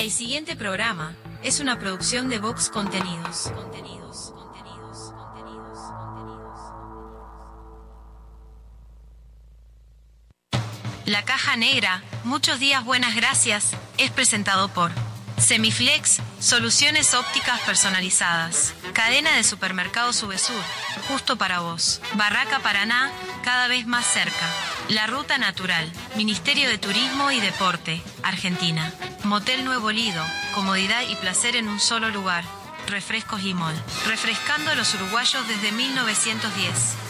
El siguiente programa es una producción de Vox Contenidos. Contenidos, contenidos, contenidos. La caja negra, muchos días buenas gracias, es presentado por Semiflex, soluciones ópticas personalizadas. Cadena de supermercados Subesur, justo para vos. Barraca Paraná, cada vez más cerca. La Ruta Natural, Ministerio de Turismo y Deporte, Argentina. Motel Nuevo Lido, comodidad y placer en un solo lugar. Refrescos Mall, refrescando a los uruguayos desde 1910.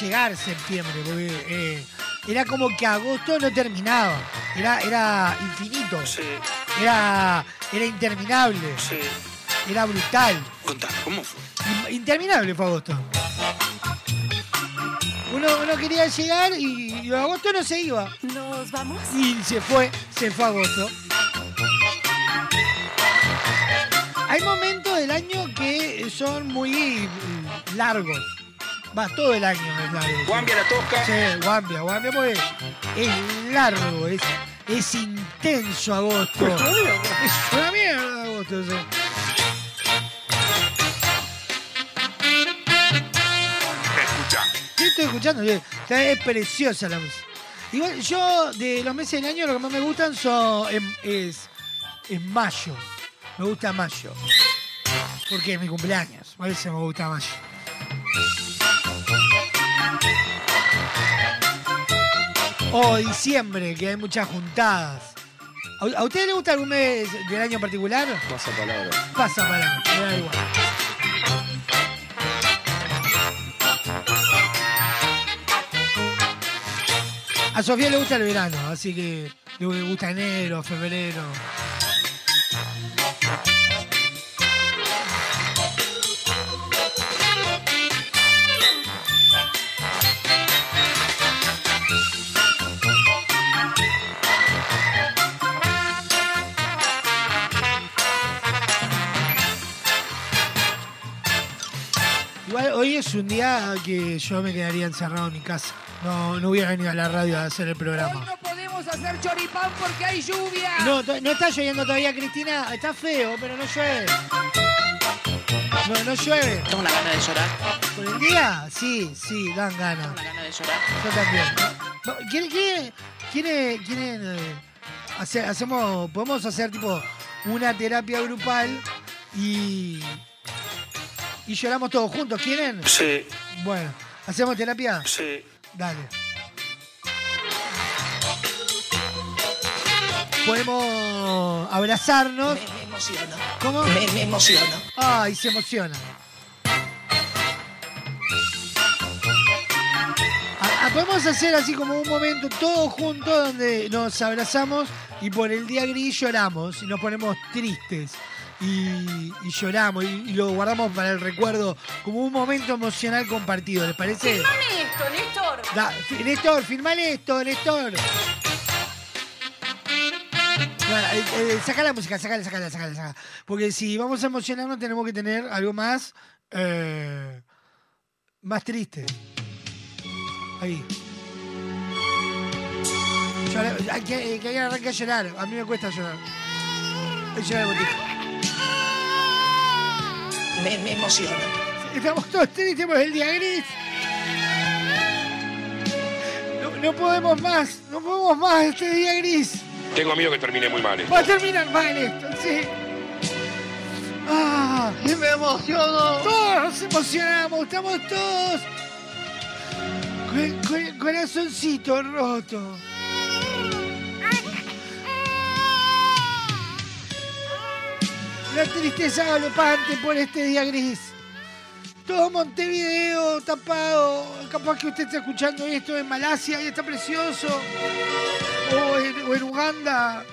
Llegar septiembre, porque eh, era como que agosto no terminaba. Era, era infinito. Era, era interminable. Era brutal. Contá, ¿cómo fue? In- Interminable fue agosto. Uno, uno quería llegar y, y agosto no se iba. ¿Nos vamos? Y se fue, se fue agosto. Hay momentos del año que son muy largos. Va, todo el año es largo. Guambia la tosca. Sí, Guambia, Guambia porque es largo, es, es intenso agosto. Es una mierda agosto, sí. Escucha. Estoy escuchando, es preciosa la música. Igual yo, de los meses del año, lo que más me gustan son em- es, es mayo. Me gusta mayo. Porque es mi cumpleaños. Por eso me gusta mayo. O diciembre, que hay muchas juntadas. ¿A, a usted le gusta algún mes del año en particular? Pasa palabra. Pasa para me da igual. A Sofía le gusta el verano, así que le gusta enero, febrero. Hoy es un día que yo me quedaría encerrado en mi casa. No, no hubiera venido a la radio a hacer el programa. no podemos hacer choripán porque hay lluvia. No, no está lloviendo todavía, Cristina. Está feo, pero no llueve. No, no llueve. Tengo una gana de llorar. ¿Por el día? Sí, sí, dan ganas. Una gana de llorar. Yo también. No, ¿Quiere, quiere, quiere, quieren, eh, hacemos, podemos hacer tipo una terapia grupal y, y lloramos todos juntos? ¿Quieren? Sí, Bueno, ¿hacemos terapia? sí. Dale. Podemos abrazarnos. Me, me emociono. ¿Cómo? Me, me emociono. Ay, se emociona. A- a- Podemos hacer así como un momento todos juntos donde nos abrazamos y por el día gris lloramos y nos ponemos tristes y, y lloramos y, y lo guardamos para el recuerdo como un momento emocional compartido. ¿Les parece? Filmame esto, Néstor. Da, Néstor, firmale esto, Néstor. Bueno, eh, eh, saca la música, sacala, sacala, sacala, sacala. Porque si vamos a emocionarnos tenemos que tener algo más eh, más triste. Ahí. Llora- hay que, que alguien arranque a llorar. A mí me cuesta llorar. Llorar. Me, me emociono. Estamos todos tristes por el día gris. No, no podemos más, no podemos más este día gris. Tengo miedo que termine muy mal. Va a terminar mal esto, sí. Ah, ¡Y me emociono! todos nos emocionamos, estamos todos. Con, con- corazoncito roto. La tristeza galopante por este día gris. Todo Montevideo tapado. Capaz que usted está escuchando esto en Malasia y está precioso. O en, o en Uganda.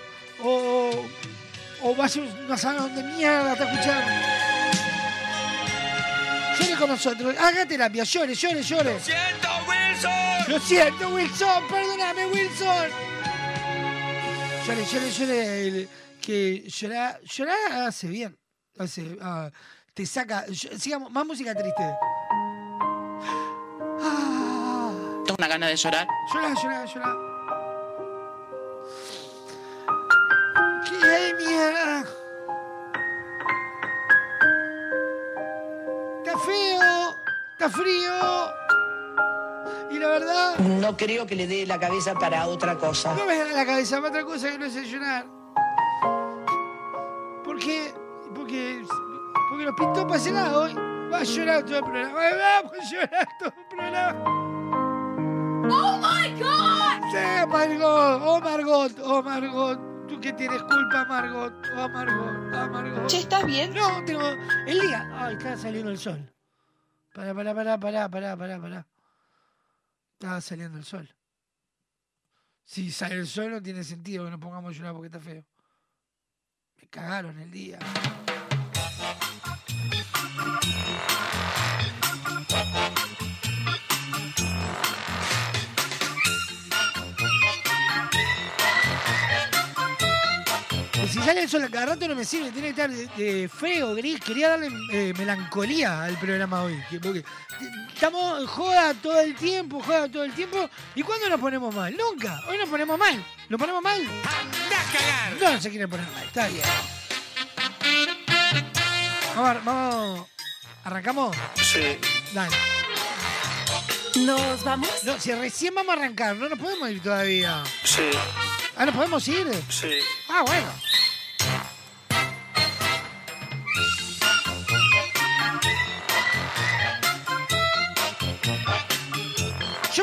O, o vaya no sabe dónde mierda está escuchando. Llore con nosotros. Haga terapia. Llore, llore, llore. ¡Siento, Wilson! Lo siento, Wilson. Perdóname, Wilson. Llore, llore, llore. Que llorar, llorar hace bien. Hace, ah, te saca. Sigamos, más música triste. Ah, Tengo una gana de llorar. llora, llora, llora. ¡Qué mierda! Está feo, está frío. Y la verdad, No creo que le dé la cabeza para otra cosa. no me da la cabeza para otra cosa que no es llorar. Qué? Porque, porque nos pintó para ese lado. Va a llorar todo el programa. Vamos a llorar todo el programa. ¡Oh my god! Sí, Margot. Oh, Margot. Oh, Margot. Tú que tienes culpa, Margot. Oh, Margot. Oh, Margot. Che, ¿estás bien? No, tengo. El día. Ay, está saliendo el sol. Pará, pará, pará, pará, pará, pará, pará. Estaba saliendo el sol. Si sale el sol no tiene sentido que nos pongamos a llorar porque está feo. Cagaron el día. Sale el sol a cada rato no me sirve, tiene que estar de, de feo, gris. Quería darle eh, melancolía al programa hoy. que- Porque estamos joda todo el tiempo, joda todo el tiempo. ¿Y cuándo nos ponemos mal? Nunca. Hoy nos ponemos mal. ¿Nos ponemos mal? ¡Anda a cagar! No, no se quiere poner mal, está bien. Vamos, a- vamos. ¿Arrancamos? Sí. Dale. ¿Nos vamos? No, si recién vamos a arrancar, no nos podemos ir todavía. Sí. Ah, ¿nos podemos ir? Sí. Ah, bueno.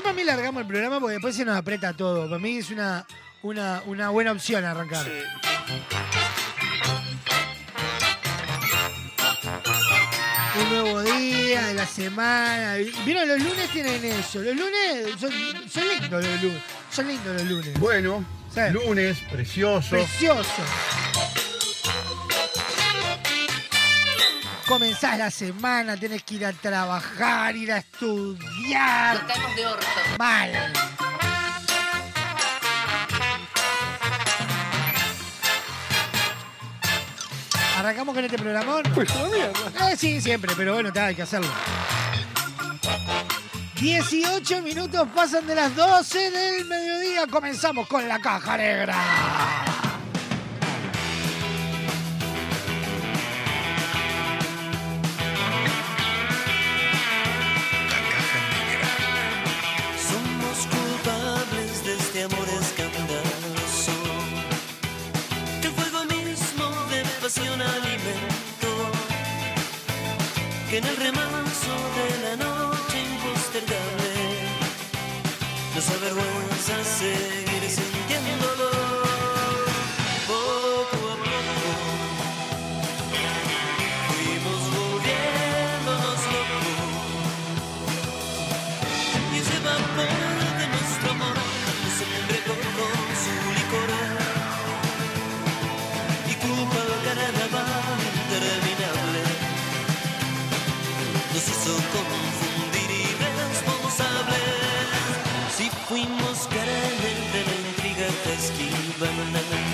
Para mí largamos el programa porque después se nos aprieta todo. Para mí es una, una, una buena opción arrancar. Sí. Un nuevo día de la semana. ¿Vieron? Los lunes tienen eso. Los lunes son, son lindos los lunes. Son lindos los lunes. Bueno, Sí. lunes, precioso. Precioso. Comenzás la semana, tenés que ir a trabajar, ir a estudiar. caemos de orto. Mal. ¿Arrancamos con este programón? Pues. Eh, sí, siempre, pero bueno, te hay que hacerlo. 18 minutos pasan de las 12 del mediodía. Comenzamos con la caja negra. En el remanso de la noche impostergable nos avergüenza seguir la intriga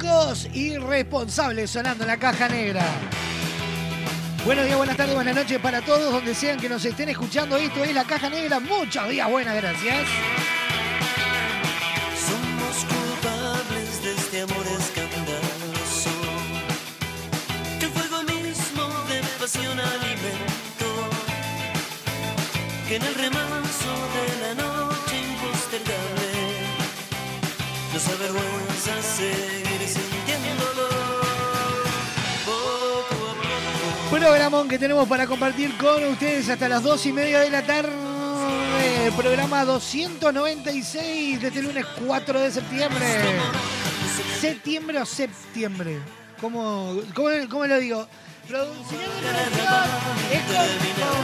Babasónicos irresponsables sonando la caja negra. Buenos días, buenas tardes, buenas noches para todos donde sean que nos estén escuchando. Esto es la caja negra. Muchos días, buenas gracias. Que tenemos para compartir con ustedes hasta las dos y media de la tarde. Programa 296 de este lunes 4 de septiembre. ¿Septiembre o septiembre? ¿Cómo, cómo, cómo lo digo? Producción, ¿Es con, con?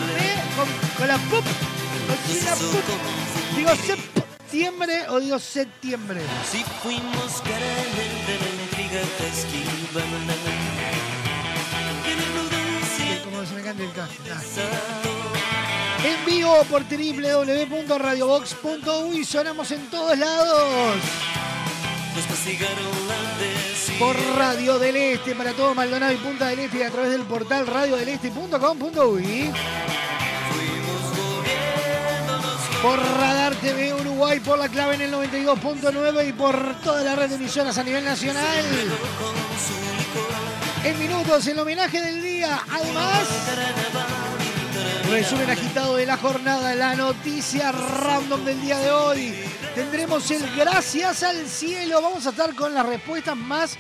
¿Con, con la pup? ¿O sin la pup? ¿Digo septiembre o digo septiembre? Si fuimos caramel de la intriga me canta el caso. En vivo por www.radiobox.uy sonamos en todos lados. Por Radio del Este para todo Maldonado y Punta del Este y a través del portal radiodeleste.com.uy. Por Radar TV Uruguay por la clave en el 92.9 y por toda la red de emisoras a nivel nacional. En minutos el homenaje del día. Además, resumen agitado de la jornada, la noticia random del día de hoy. Tendremos el gracias al cielo. Vamos a estar con las respuestas más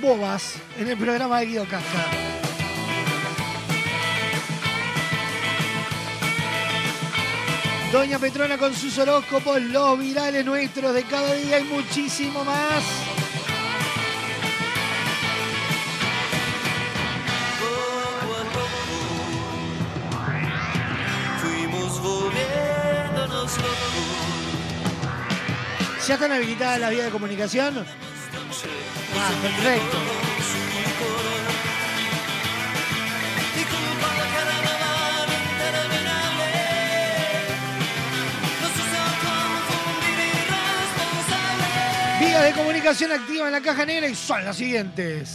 bobas en el programa de Guido Casca. Doña Petrona con sus horóscopos, los virales nuestros de cada día y muchísimo más. ¿Ya están habilitadas las vías de comunicación? Ah, perfecto. Vías de comunicación activa en la caja negra y son las siguientes.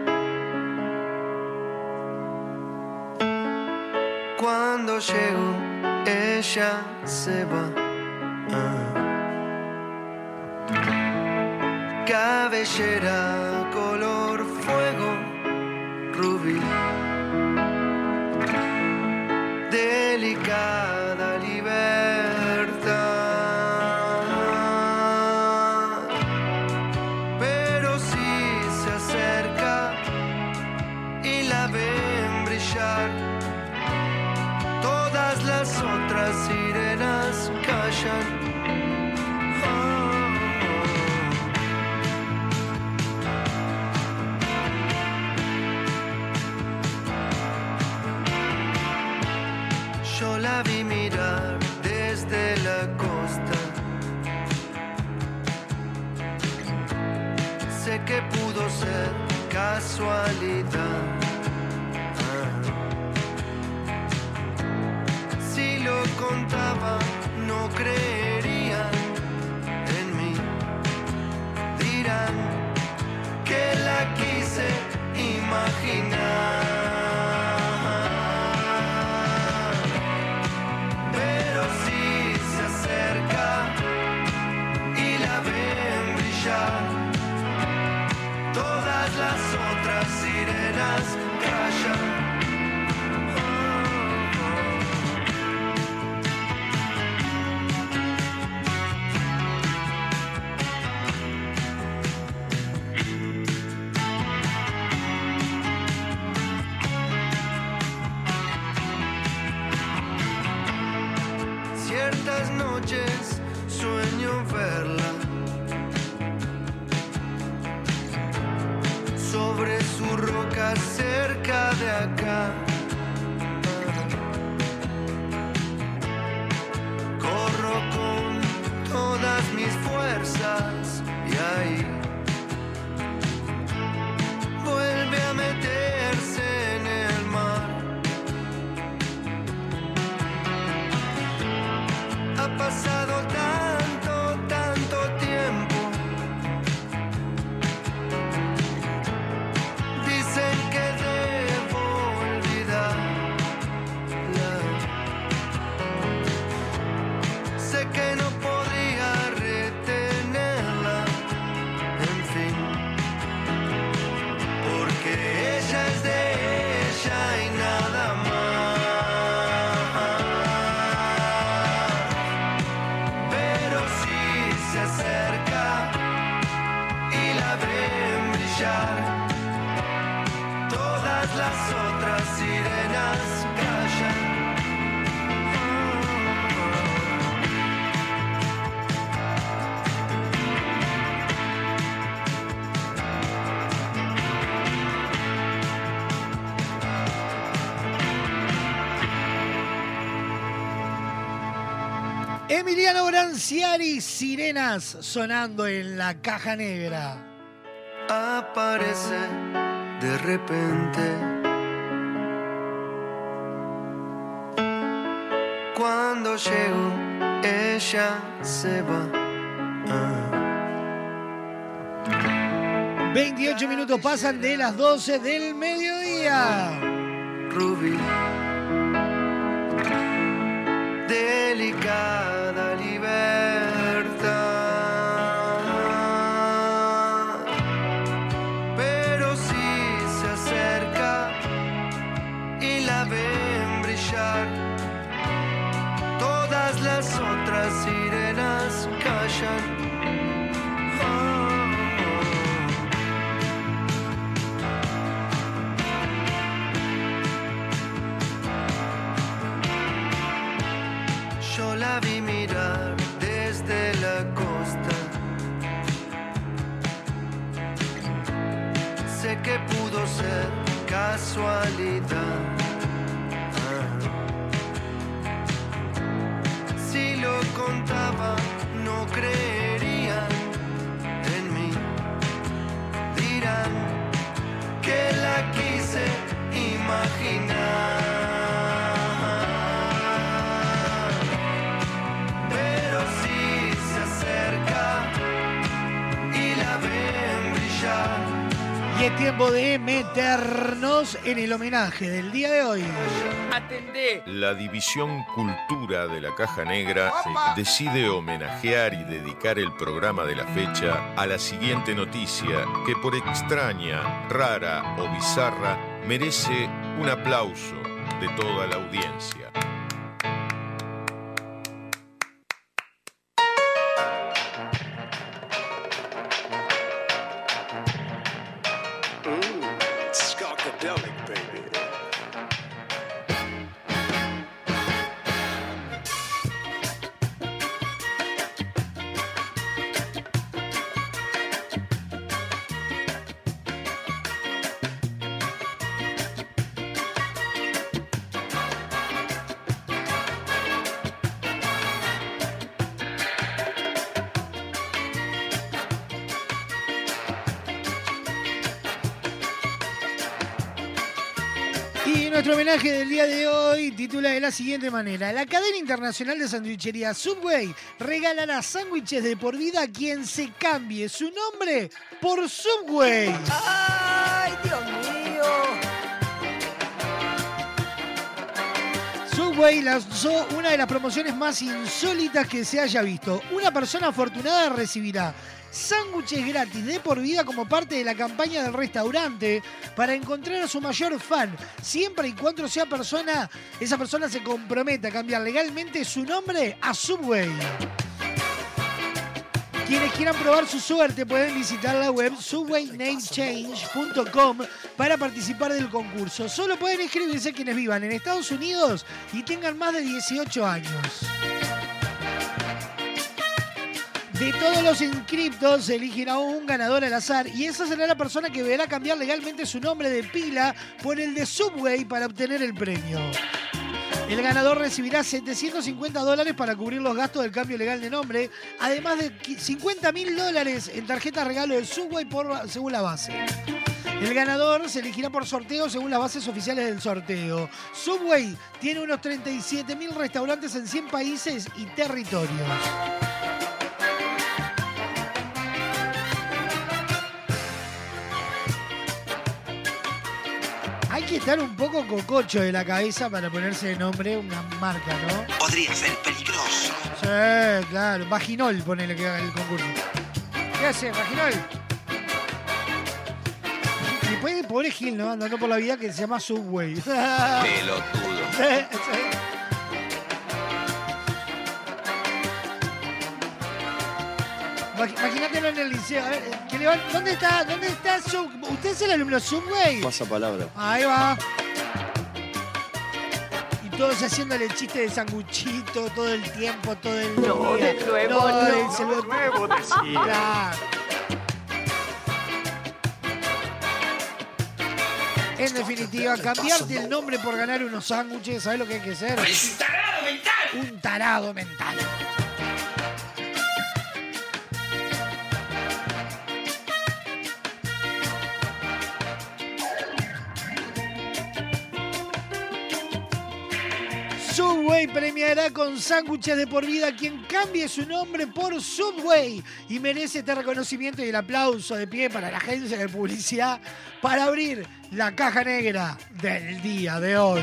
Cuando llego, ella se va. Ah. Cabellera color fuego, rubí. Casualidad. Si lo contaba, no creerían en mí. Dirán que la quise imaginar. Emiliano Branciari, Sirenas sonando en la caja negra. aparece de repente. Cuando llego, ella se va. Ah. 28 minutos pasan de las 12 del mediodía. Rubí, casualidad. Ah. Y es tiempo de meternos en el homenaje del día de hoy. Atendé. La División Cultura de la Caja Negra decide homenajear y dedicar el programa de la fecha a la siguiente noticia que por extraña, rara o bizarra merece un aplauso de toda la audiencia. La siguiente manera. La cadena internacional de sandwichería Subway regalará sándwiches de por vida a quien se cambie su nombre por Subway. ¡Ay, Subway lanzó una de las promociones más insólitas que se haya visto. Una persona afortunada recibirá sándwiches gratis de por vida como parte de la campaña del restaurante para encontrar a su mayor fan, siempre y cuando sea persona, esa persona se comprometa a cambiar legalmente su nombre a Subway. Quienes quieran probar su suerte pueden visitar la web subwaynamechange.com para participar del concurso. Solo pueden inscribirse quienes vivan en Estados Unidos y tengan más de 18 años. De todos los inscriptos se elegirá un ganador al azar y esa será la persona que deberá cambiar legalmente su nombre de pila por el de Subway para obtener el premio. El ganador recibirá 750 dólares para cubrir los gastos del cambio legal de nombre, además de 50 mil dólares en tarjeta regalo de Subway por, según la base. El ganador se elegirá por sorteo según las bases oficiales del sorteo. Subway tiene unos 37.000 restaurantes en 100 países y territorios. Que estar un poco cococho de la cabeza para ponerse de nombre una marca, ¿no? Podría ser peligroso. Sí, claro. Vaginol, ponele que haga el concurso. ¿Qué hace, Vaginol? Y puede, pobre Gil, ¿no? Andando por la vida que se llama Subway. Pelotudo. Sí, sí. Imag- Imagínatelo en el liceo. A ver, que le van- ¿dónde está? ¿Dónde está Sub? ¿Usted es el alumno Subway? Pasa palabra. Ahí va. Y todos haciéndole el chiste de sanguchito todo el tiempo, todo el No, día. de nuevo, no. de- se lo- Nuevo, decía. Claro. En definitiva, cambiarte el nombre por ganar unos sándwiches, ¿sabes lo que hay que ser? ¡Un tarado mental! Un tarado mental. Subway premiará con sándwiches de por vida a quien cambie su nombre por Subway y merece este reconocimiento y el aplauso de pie para la agencia de publicidad para abrir la caja negra del día de hoy.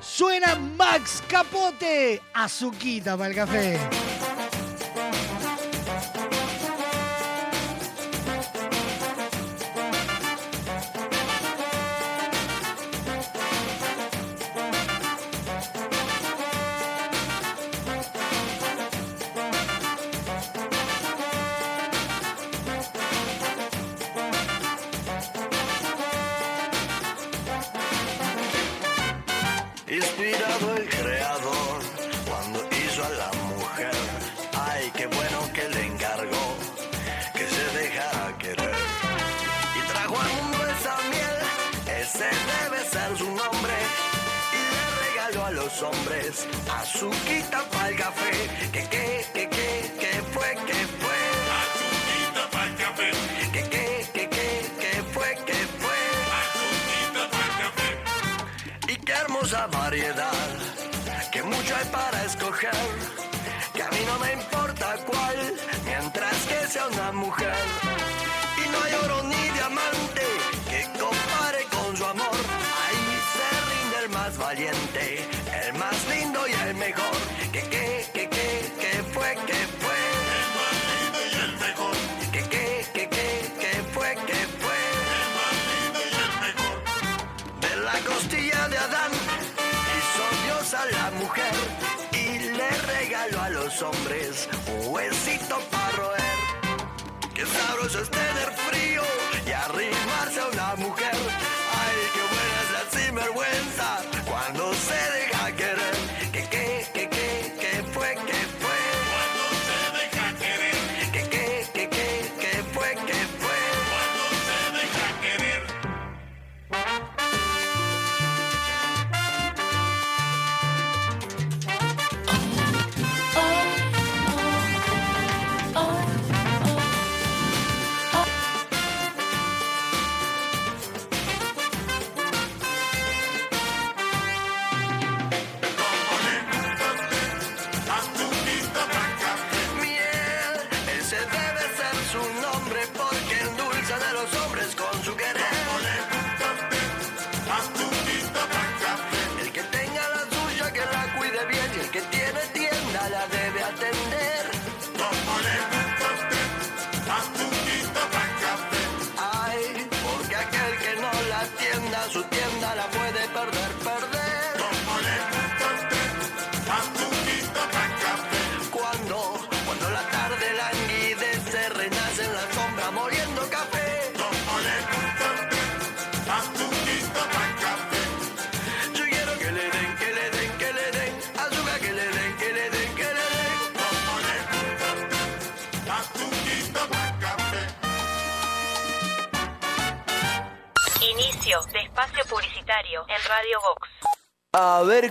Suena Max Capote, azuquita para el café.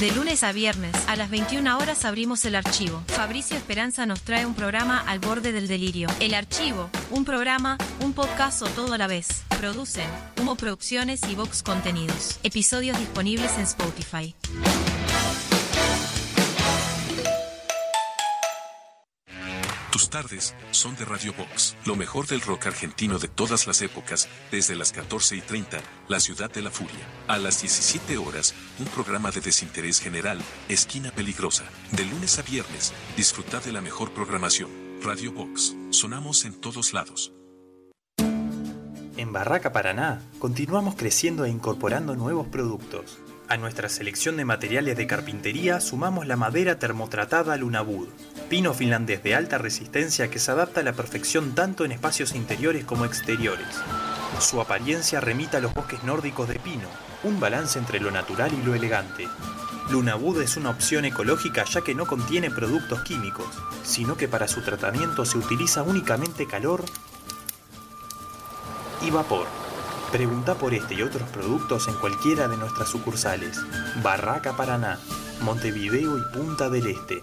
De lunes a viernes, a las 21 horas abrimos el archivo. Fabricio Esperanza nos trae un programa al borde del delirio. El archivo, un programa, un podcast o todo a la vez. Producen Humo Producciones y Vox Contenidos. Episodios disponibles en Spotify. Tus tardes son de Radio Box, lo mejor del rock argentino de todas las épocas, desde las 14 y 30, La Ciudad de la Furia. A las 17 horas, un programa de desinterés general, Esquina Peligrosa. De lunes a viernes, disfruta de la mejor programación. Radio Box, sonamos en todos lados. En Barraca Paraná, continuamos creciendo e incorporando nuevos productos. A nuestra selección de materiales de carpintería sumamos la madera termotratada Lunabud, pino finlandés de alta resistencia que se adapta a la perfección tanto en espacios interiores como exteriores. Su apariencia remita a los bosques nórdicos de pino, un balance entre lo natural y lo elegante. Lunabud es una opción ecológica ya que no contiene productos químicos, sino que para su tratamiento se utiliza únicamente calor y vapor. Pregunta por este y otros productos en cualquiera de nuestras sucursales. Barraca Paraná, Montevideo y Punta del Este.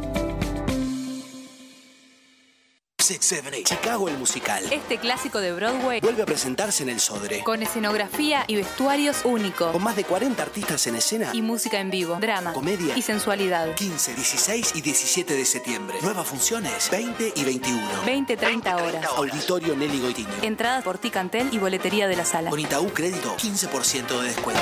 Chicago el musical. Este clásico de Broadway vuelve a presentarse en el Sodre. Con escenografía y vestuarios únicos. Con más de 40 artistas en escena. Y música en vivo, drama, comedia y sensualidad. 15, 16 y 17 de septiembre. Nuevas funciones 20 y 21. 20, 30 horas. Auditorio Nelly Goitiño. Entradas por Ticantel y boletería de la sala. Con Itaú Crédito, 15% de descuento.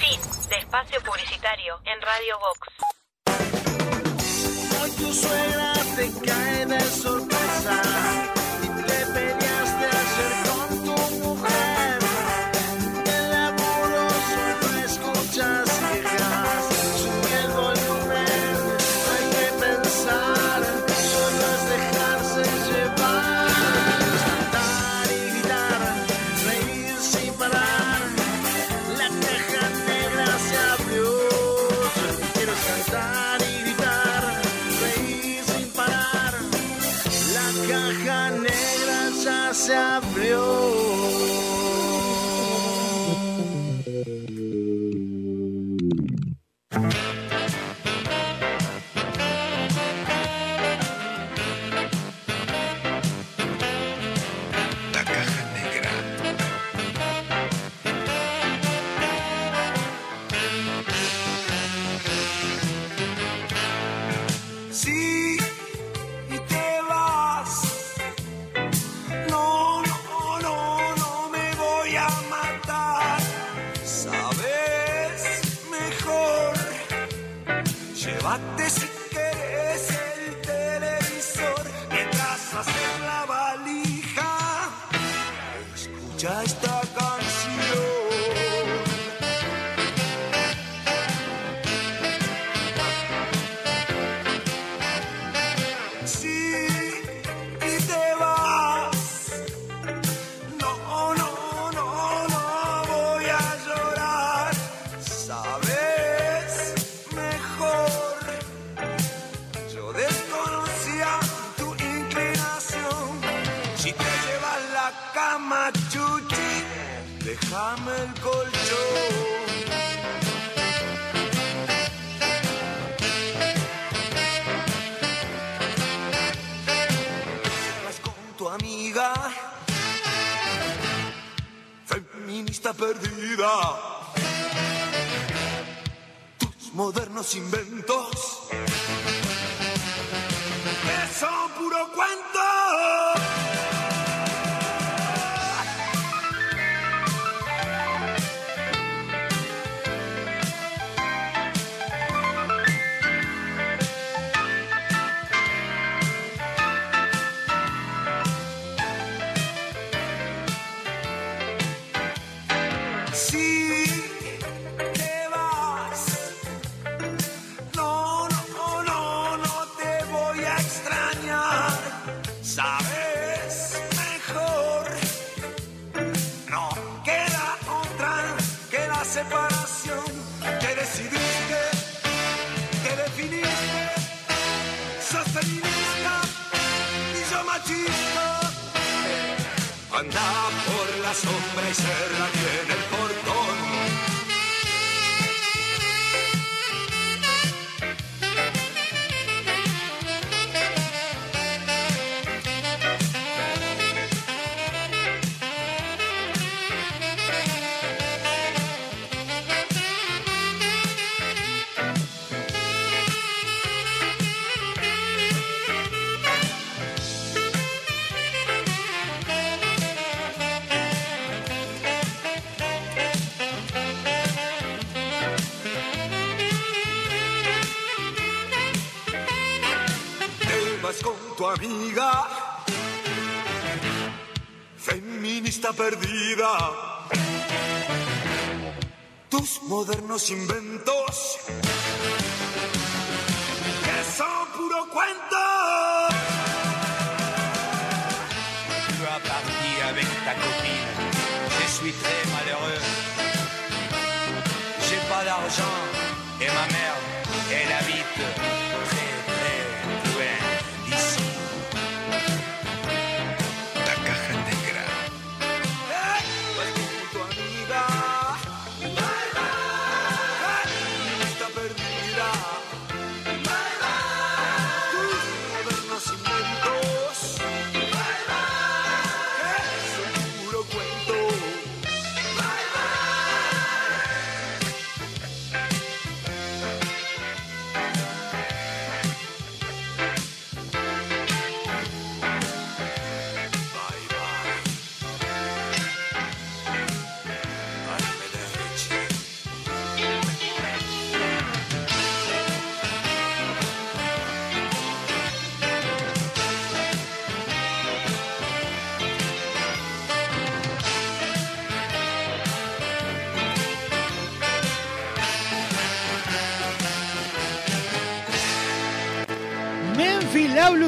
Fin de espacio publicitario en Radio Vox.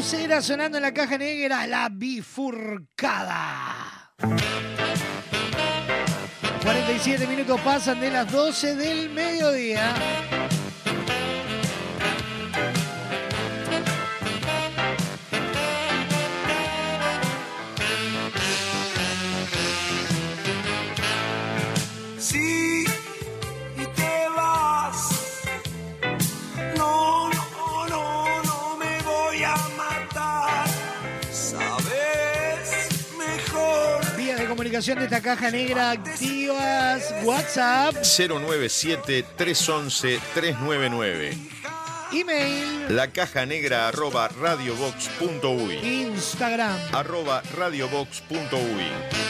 Sonando en la caja negra, la bifurcada. 47 minutos pasan de las 12 del mediodía. De esta caja negra activas. WhatsApp, 097-311-399. email, La caja negra arroba radiobox.uy. Instagram. Arroba radiobox.uy.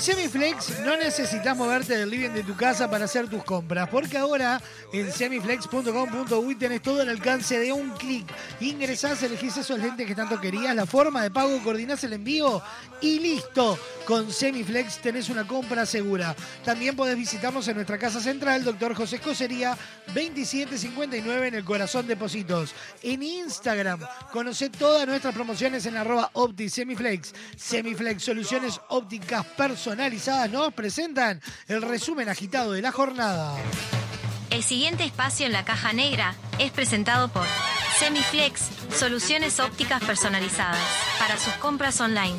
Semiflex no necesitas moverte del living de tu casa para hacer tus compras, porque ahora en semiflex.com.uy tenés todo al alcance de un clic. Ingresás, elegís esos lentes que tanto querías, la forma de pago, coordinás el envío y listo. Con Semiflex tenés una compra segura. También podés visitarnos en nuestra casa central, Doctor José Escocería, 2759 en el corazón de Positos. En Instagram, conocé todas nuestras promociones en arroba Opti Semiflex. Soluciones ópticas nos presentan el resumen agitado de la jornada. El siguiente espacio en la caja negra es presentado por Semiflex, soluciones ópticas personalizadas para sus compras online.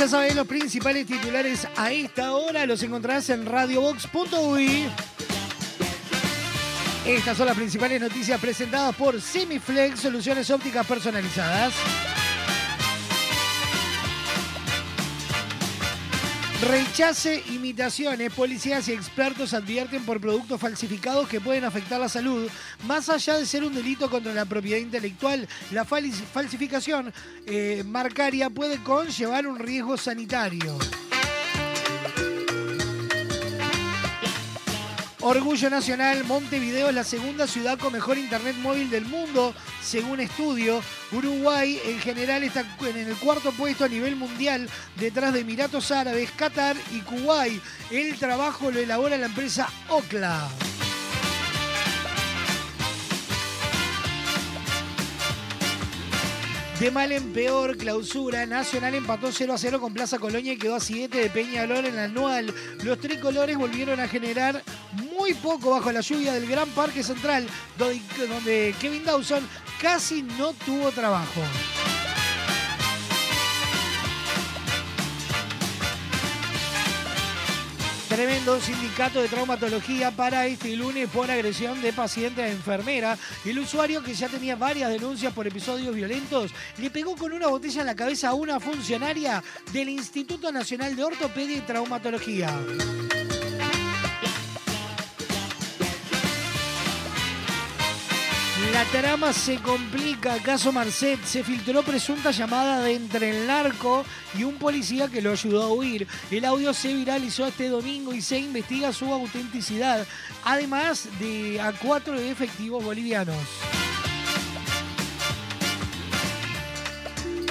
Ya sabéis, los principales titulares a esta hora los encontrarás en radiobox.uy. Estas son las principales noticias presentadas por Semiflex, soluciones ópticas personalizadas. Rechace imitaciones. Policías y expertos advierten por productos falsificados que pueden afectar la salud. Más allá de ser un delito contra la propiedad intelectual, la fal- falsificación eh, marcaria puede conllevar un riesgo sanitario. Orgullo Nacional, Montevideo es la segunda ciudad con mejor internet móvil del mundo, según estudio. Uruguay en general está en el cuarto puesto a nivel mundial, detrás de Emiratos Árabes, Qatar y Kuwait. El trabajo lo elabora la empresa Ocla. De mal en peor, clausura. Nacional empató 0 a 0 con Plaza Colonia y quedó a 7 de Peñalol en anual. Los tricolores volvieron a generar muy poco bajo la lluvia del Gran Parque Central, donde Kevin Dawson casi no tuvo trabajo. Tremendo sindicato de traumatología para este lunes por agresión de paciente a enfermera. El usuario que ya tenía varias denuncias por episodios violentos le pegó con una botella en la cabeza a una funcionaria del Instituto Nacional de Ortopedia y Traumatología. La trama se complica. Caso Marcet se filtró presunta llamada de entre el narco y un policía que lo ayudó a huir. El audio se viralizó este domingo y se investiga su autenticidad, además de a cuatro efectivos bolivianos.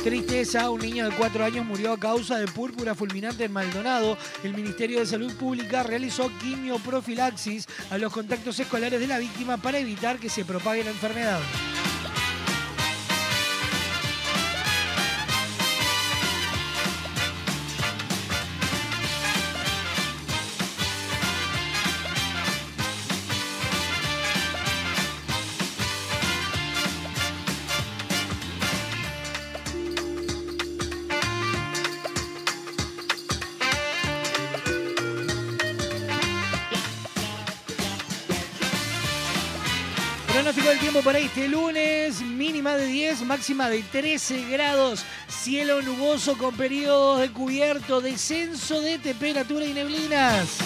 Tristeza, un niño de cuatro años murió a causa de púrpura fulminante en Maldonado. El Ministerio de Salud Pública realizó quimioprofilaxis a los contactos escolares de la víctima para evitar que se propague la enfermedad. Mínima de 10, máxima de 13 grados, cielo nuboso con periodos de cubierto, descenso de temperatura y neblinas.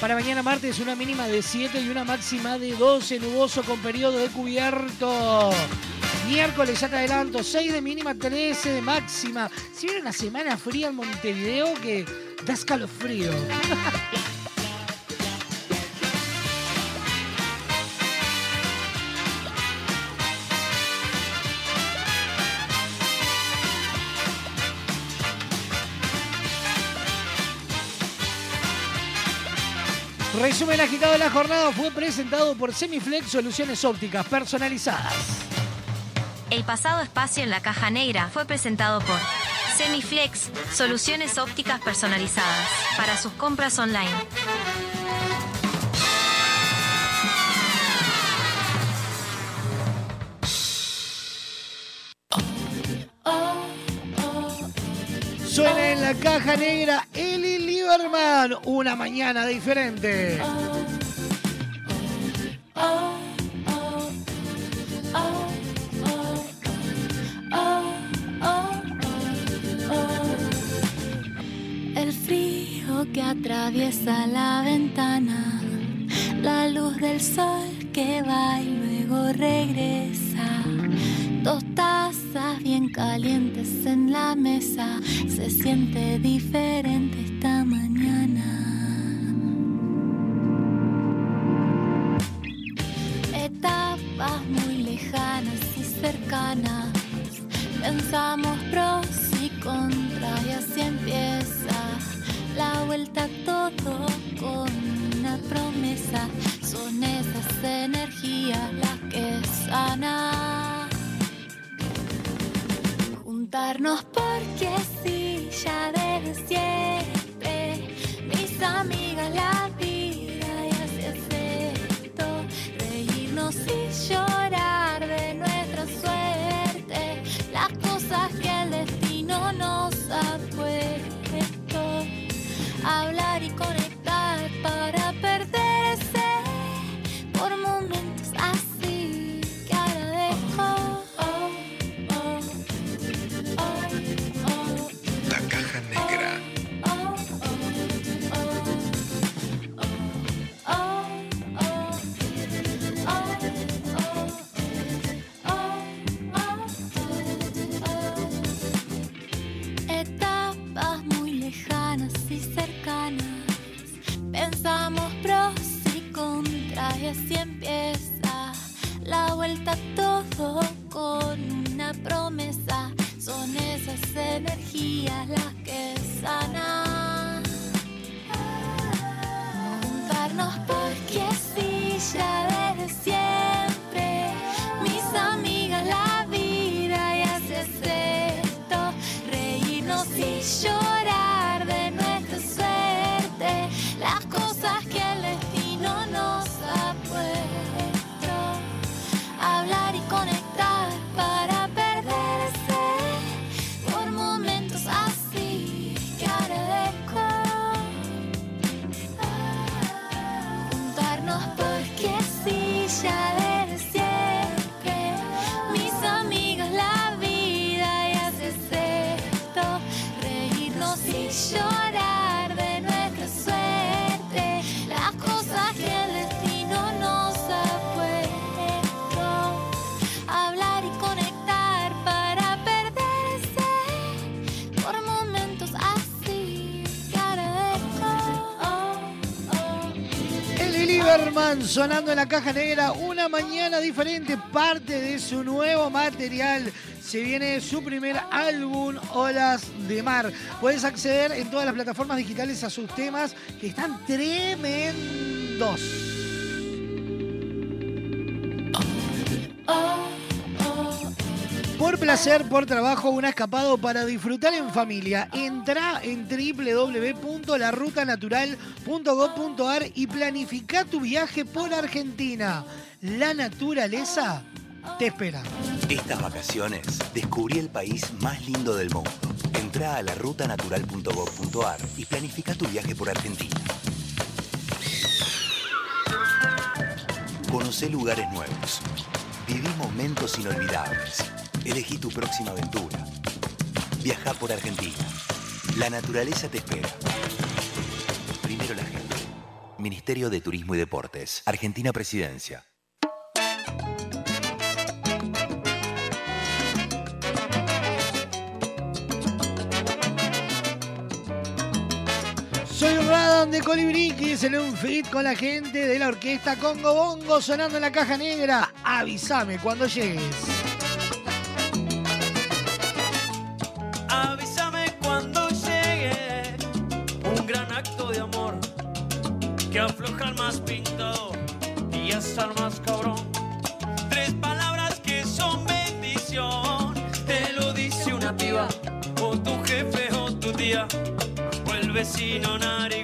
Para mañana martes una mínima de 7 y una máxima de 12, nuboso con periodo de cubierto. Miércoles, ya te adelanto, 6 de mínima, 13 de máxima. Si viene una semana fría en Montevideo que da escalofrío. Resumen agitado de la jornada fue presentado por Semiflex Soluciones Ópticas Personalizadas. El pasado espacio en la caja negra fue presentado por Semiflex, soluciones ópticas personalizadas para sus compras online. Suena en la caja negra Eli Lieberman, una mañana diferente. El frío que atraviesa la ventana, la luz del sol que va y luego regresa. Dos tazas bien calientes en la mesa, se siente diferente esta mañana. Etapas muy lejanas y cercanas, pensamos pros y contras y así empieza la vuelta todo con una promesa. Son esas energías las que sanan. Juntarnos porque sí, ya desde siempre. Mis amigas, la vida y así es esto. Reírnos y llorar de nuestra suerte. Las cosas que el destino nos ha puesto. Hablar y conectar Sonando en la caja negra, una mañana diferente, parte de su nuevo material. Se viene su primer álbum, Olas de Mar. Puedes acceder en todas las plataformas digitales a sus temas que están tremendos. Placer, por trabajo, un escapado para disfrutar en familia. Entra en www.larutanatural.gov.ar y planifica tu viaje por Argentina. La naturaleza te espera. Estas vacaciones descubrí el país más lindo del mundo. Entra a larutanatural.gov.ar y planifica tu viaje por Argentina. Conoce lugares nuevos. Viví momentos inolvidables. Elegí tu próxima aventura. Viaja por Argentina. La naturaleza te espera. Primero la gente. Ministerio de Turismo y Deportes. Argentina Presidencia. Soy Radon de Colibriquis en un fit con la gente de la orquesta Congo Bongo sonando en la caja negra. Avísame cuando llegues. Que afloja al más pintado y hasta más cabrón. Tres palabras que son bendición. Te lo dice una piba, o tu jefe o tu tía, o el vecino narigón.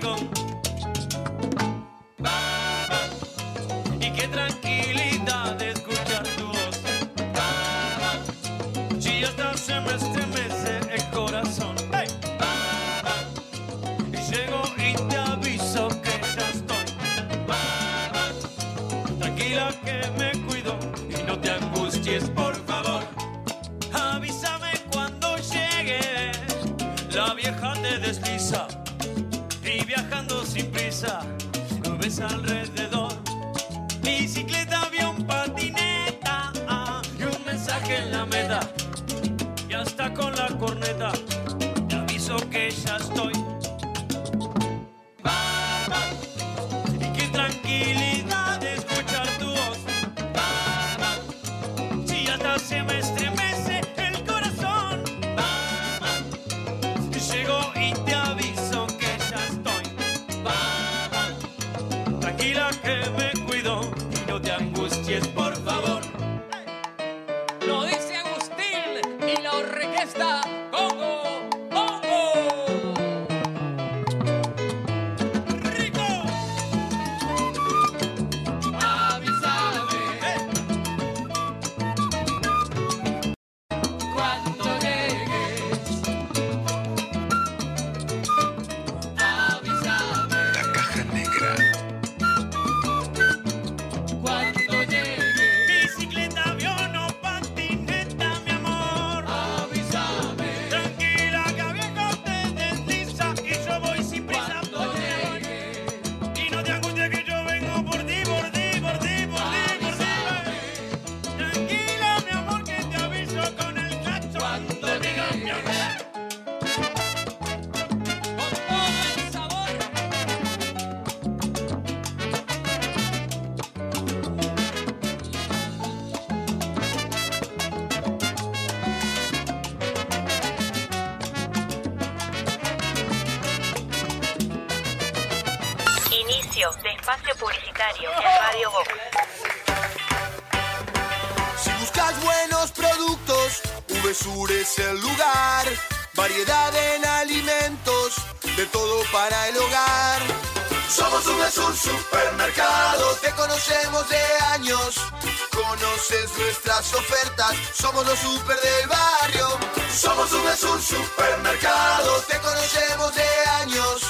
Ofertas, somos los super del barrio. Somos VSUR Supermercado, te conocemos de años.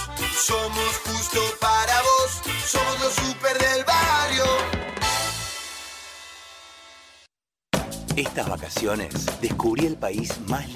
Somos justo para vos, somos los super del barrio. Estas vacaciones descubrí el país más lindo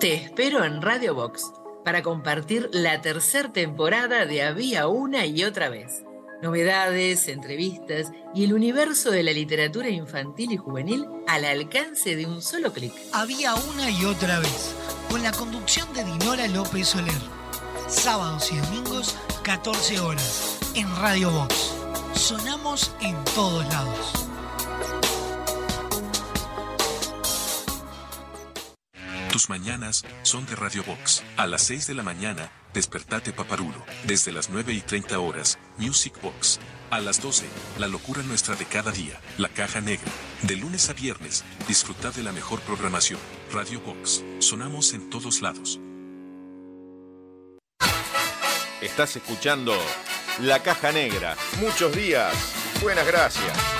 Te espero en Radio Box para compartir la tercera temporada de Había una y otra vez. Novedades, entrevistas y el universo de la literatura infantil y juvenil al alcance de un solo clic. Había una y otra vez, con la conducción de Dinora López Soler. Sábados y domingos, 14 horas, en Radio Box. Sonamos en todos lados. Tus mañanas son de Radio Box. A las 6 de la mañana, despertate paparulo. Desde las 9 y 30 horas, Music Box. A las 12, la locura nuestra de cada día, la caja negra. De lunes a viernes, disfruta de la mejor programación. Radio Box. Sonamos en todos lados. Estás escuchando La Caja Negra. Muchos días. Buenas gracias.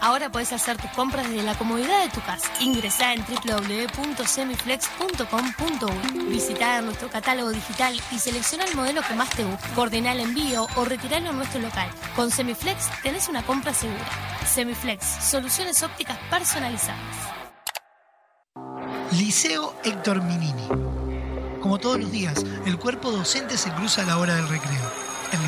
Ahora puedes hacer tus compras desde la comodidad de tu casa. Ingresá en www.semiflex.com.uy. Visitá nuestro catálogo digital y selecciona el modelo que más te guste. Coordina el envío o retiralo en nuestro local. Con Semiflex tenés una compra segura. Semiflex, soluciones ópticas personalizadas. Liceo Héctor Minini. Como todos los días, el cuerpo docente se cruza a la hora del recreo.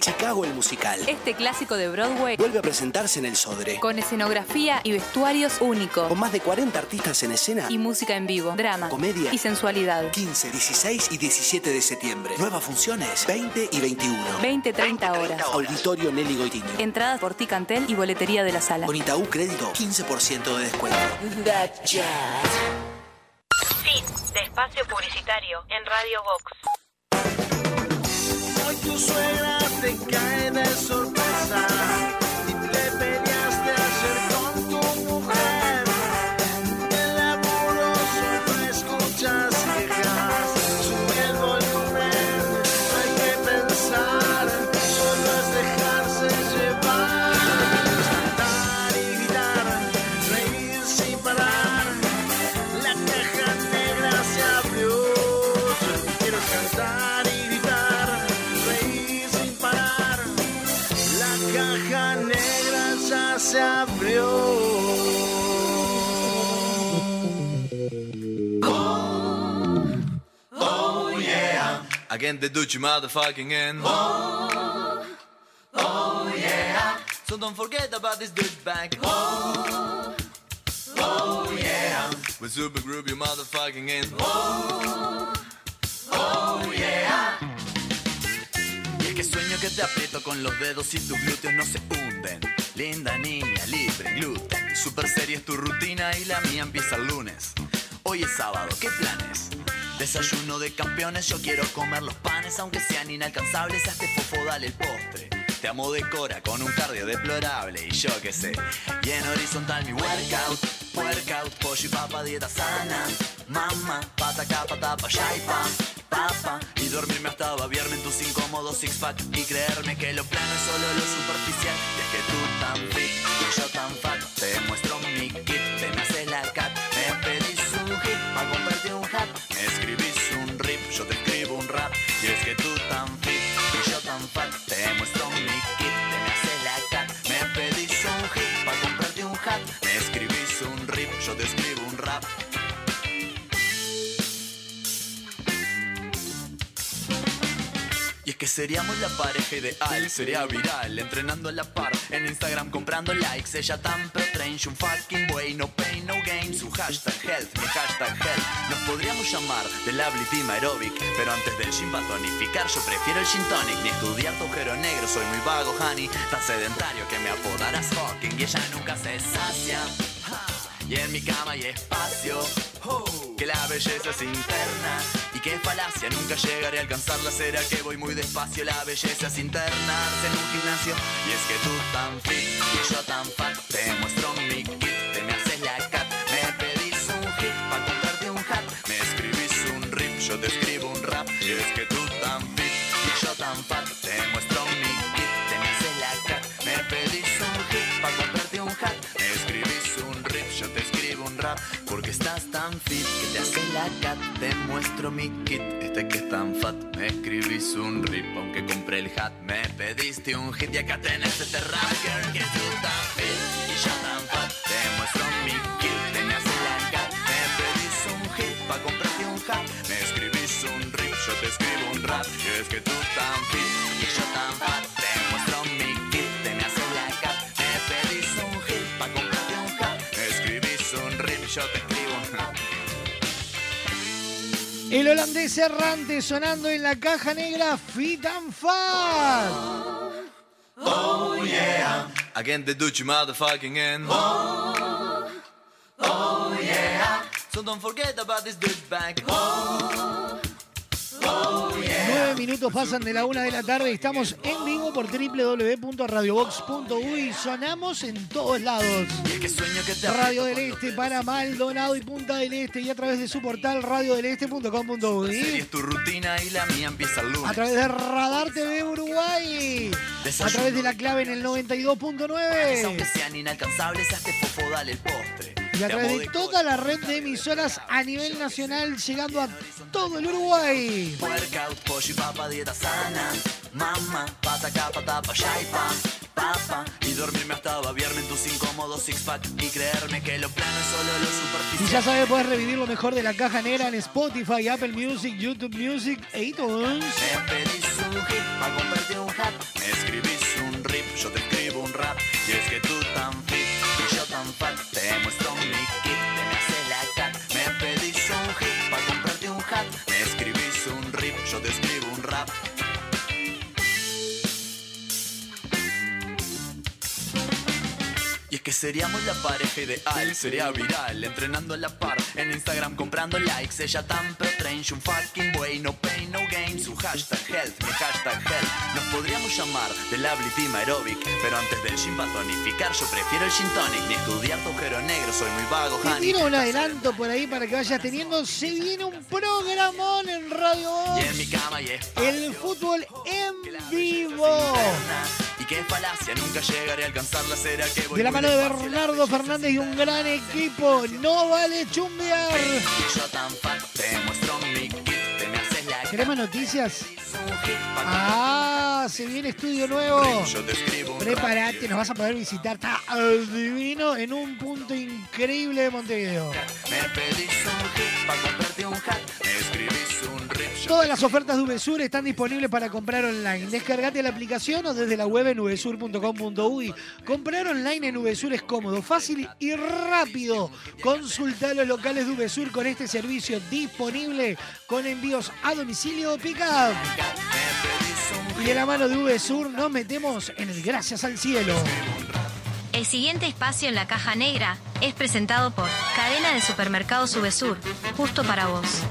Chicago el musical. Este clásico de Broadway Vuelve a presentarse en el Sodre. con escenografía y vestuarios únicos. Con más de 40 artistas en escena. Y música en vivo, drama, Comedia. y sensualidad. 15, 16 y 17 de septiembre. Nuevas funciones 20 y 21. 20-30 horas. Auditorio Nelly Goitiño. Entradas por Ticantel y boletería de la sala. Con Itaú Crédito, 15% de descuento. Fin de espacio publicitario en Radio Vox. Hoy tu suegra te cae de sorpresa Again the Dutch motherfucking end. Oh, oh yeah. So don't forget about this douchebag. Oh, oh yeah. With super groove you motherfucking end. Oh, oh yeah. Y es que sueño que te aprieto con los dedos y tus glúteos no se hunden. Linda niña, libre, gluten. Super seria es tu rutina y la mía empieza el lunes. Hoy es sábado, ¿qué planes? Desayuno de campeones, yo quiero comer los panes, aunque sean inalcanzables, este fofo dale el postre. Te amo de cora con un cardio deplorable y yo qué sé. Y en horizontal mi workout, workout, pollo y papa, dieta sana. Mamá, pata acá, pata pa' y pa, papa. Y dormirme hasta babiarme en tus incómodos six pack y creerme que lo plano es solo lo superficial. Y es que tú tan fit y yo tan fat, que seríamos la pareja ideal, sería viral, entrenando a la par, en Instagram comprando likes, ella tan pro trench, un fucking way, no pain, no gain, su hashtag health, mi hashtag health, nos podríamos llamar del Lovely Team Aerobic, pero antes del gym para tonificar, yo prefiero el gin tonic, ni estudiar tu agujero negro, soy muy vago, honey, tan sedentario que me apodarás fucking, y ella nunca se sacia, y en mi cama hay espacio, que la belleza es interna es falacia, nunca llegaré a alcanzarla, será que voy muy despacio, la belleza es internarse en un gimnasio. Y es que tú tan fit y yo tan fat, te muestro mi kit, te me haces la cat, me pedís un hit para comprarte un hat, me escribís un rip, yo te escribo un rap. Y es que tú tan fit y yo tan fat, te muestro mi kit, te me haces la cat, me pedís un hit para comprarte un hat, me escribís un rip, yo te escribo un rap, cat, te muestro mi kit, este que es tan fat, me escribís un rip, aunque compré el hat, me pediste un hit y acá tenés este rap, girl, que tú tan fit y yo tan fat, te muestro mi kit, te me haces la cat, me pedís un hit pa' comprarte un hat, me escribís un rip, yo te escribo un rap, y es que tú tan fit El holandés errante sonando en la caja negra Fit and Fat. Oh yeah, again the Dutch motherfucking end. Oh, oh yeah, so don't forget about this douchebag. Oh, oh yeah. Nueve minutos pasan de la una de la tarde y estamos en vivo por www.radiobox.uy. Sonamos en todos lados. Radio del Este para Maldonado y Punta del Este y a través de su portal radiodeleste.com.uy. Es tu rutina y la mía empieza. A través de Radar TV Uruguay. A través de la clave en el Aunque 92.9. sean inalcanzables, hazte fofo, dale el postre. Y a través de toda la red de emisoras a nivel nacional, llegando a todo el Uruguay. Workout, pollo y papa, y. Y dormirme hasta babiarme en tus incómodos six pack. Y creerme que lo plano es solo lo Y superficial. ya sabes, puedes revivir lo mejor de la caja negra en Spotify, Apple Music, YouTube Music e iTunes. Me pedís un hit pa' comprarte un hat. Me escribís un rip, yo te escribo un rap. Y es que seríamos la pareja ideal, sería viral, entrenando a la par, en Instagram comprando likes, ella tan un fucking way, no pain, no gain, su hashtag health, mi hashtag health, nos podríamos llamar The Lovely Team Aerobic, pero antes del gym para tonificar, yo prefiero el gin tonic, ni estudiar tu agujero negro, soy muy vago, Te tiro un adelanto por ahí para que vayas teniendo. Se viene un programón en Radio Y en mi cama y es El fútbol en vivo. Y que falacia, nunca llegaré a alcanzar la cera que voy De la mano de Bernardo Fernández y un gran equipo. No vale chumbear. Y yo tan fat, te muestro mi kit, te me haces la ¿Querés más noticias? Ah, se viene estudio nuevo. Prepárate, nos vas a poder visitar. Está divino en un punto increíble de Montevideo. Me pedís un hit para comprarte un hat. Me escribís Todas las ofertas de VSUR están disponibles para comprar online. Descargate la aplicación o desde la web en vsur.com.uy. Comprar online en VSUR es cómodo, fácil y rápido. Consulta los locales de VSUR con este servicio disponible con envíos a domicilio o pick-up. Y de la mano de VSUR nos metemos en el Gracias al Cielo. El siguiente espacio en la caja negra es presentado por Cadena de Supermercados Subesur, justo para vos.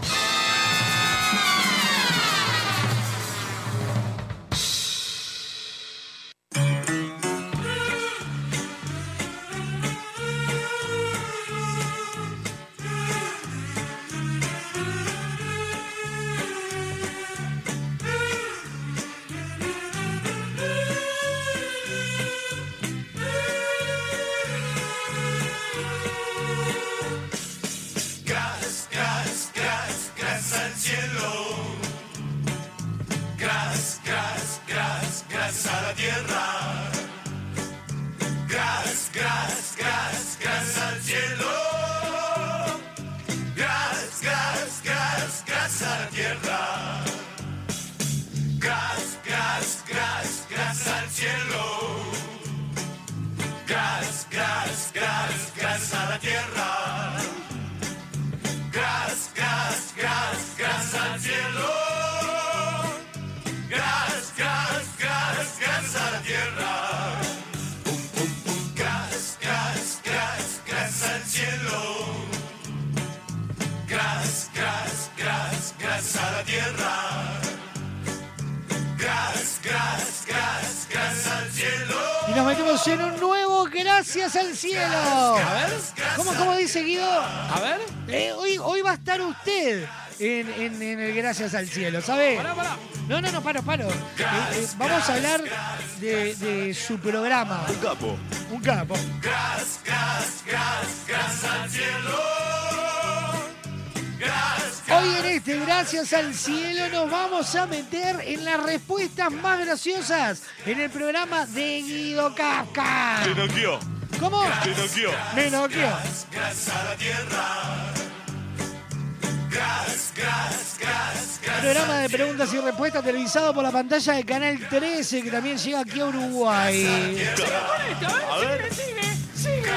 Y nos metemos en un nuevo Gracias al Cielo. A ver. ¿Cómo, cómo dice Guido? A ver. Eh, hoy, hoy va a estar usted en, en- en el Gracias al Cielo, ¿sabe? Pará, pará. No, no, no, paro, paro. Eh, eh, vamos a hablar de, de su programa. Un capo. Un capo. Gras, gras, gras, gras al cielo. Hoy en este Gracias al Cielo nos vamos a meter en las respuestas más graciosas en el programa de Guido Kafka. Pinocchio. ¿Cómo? Pinocchio. Menocchio. gras a la tierra. Gras, gras, gras, gras. Programa de preguntas y respuestas televisado por la pantalla de Canal 13 que también llega aquí a Uruguay. A ver, sigue, sigue,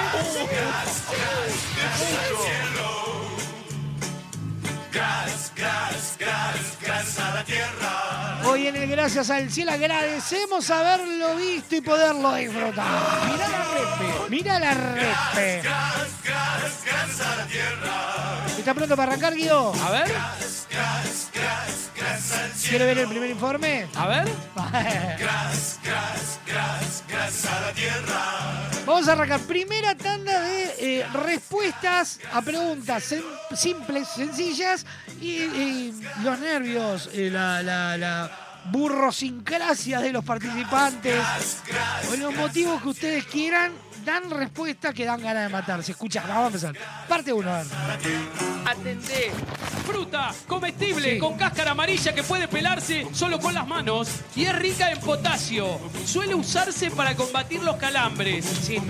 A la tierra. Hoy en el Gracias al Cielo agradecemos haberlo visto y poderlo disfrutar. Mirá la repe, mirá la repe. A la tierra. ¿Está pronto para arrancar, Guido? A ver. ¿Quiere ver el primer informe? a ver. Gras, gras, gras, gras a la tierra. Vamos a arrancar. Primera tanda de eh, respuestas a preguntas sen- simples, sencillas y, los nervios, eh, la, la, la burrosincrasia de los participantes o los motivos que ustedes quieran. Dan respuestas que dan ganas de matarse. Escucha, vamos a empezar. Parte uno. a ver. Atendé. Fruta comestible Sí. con cáscara amarilla que puede pelarse solo con las manos y es rica en potasio. Suele usarse para combatir los calambres.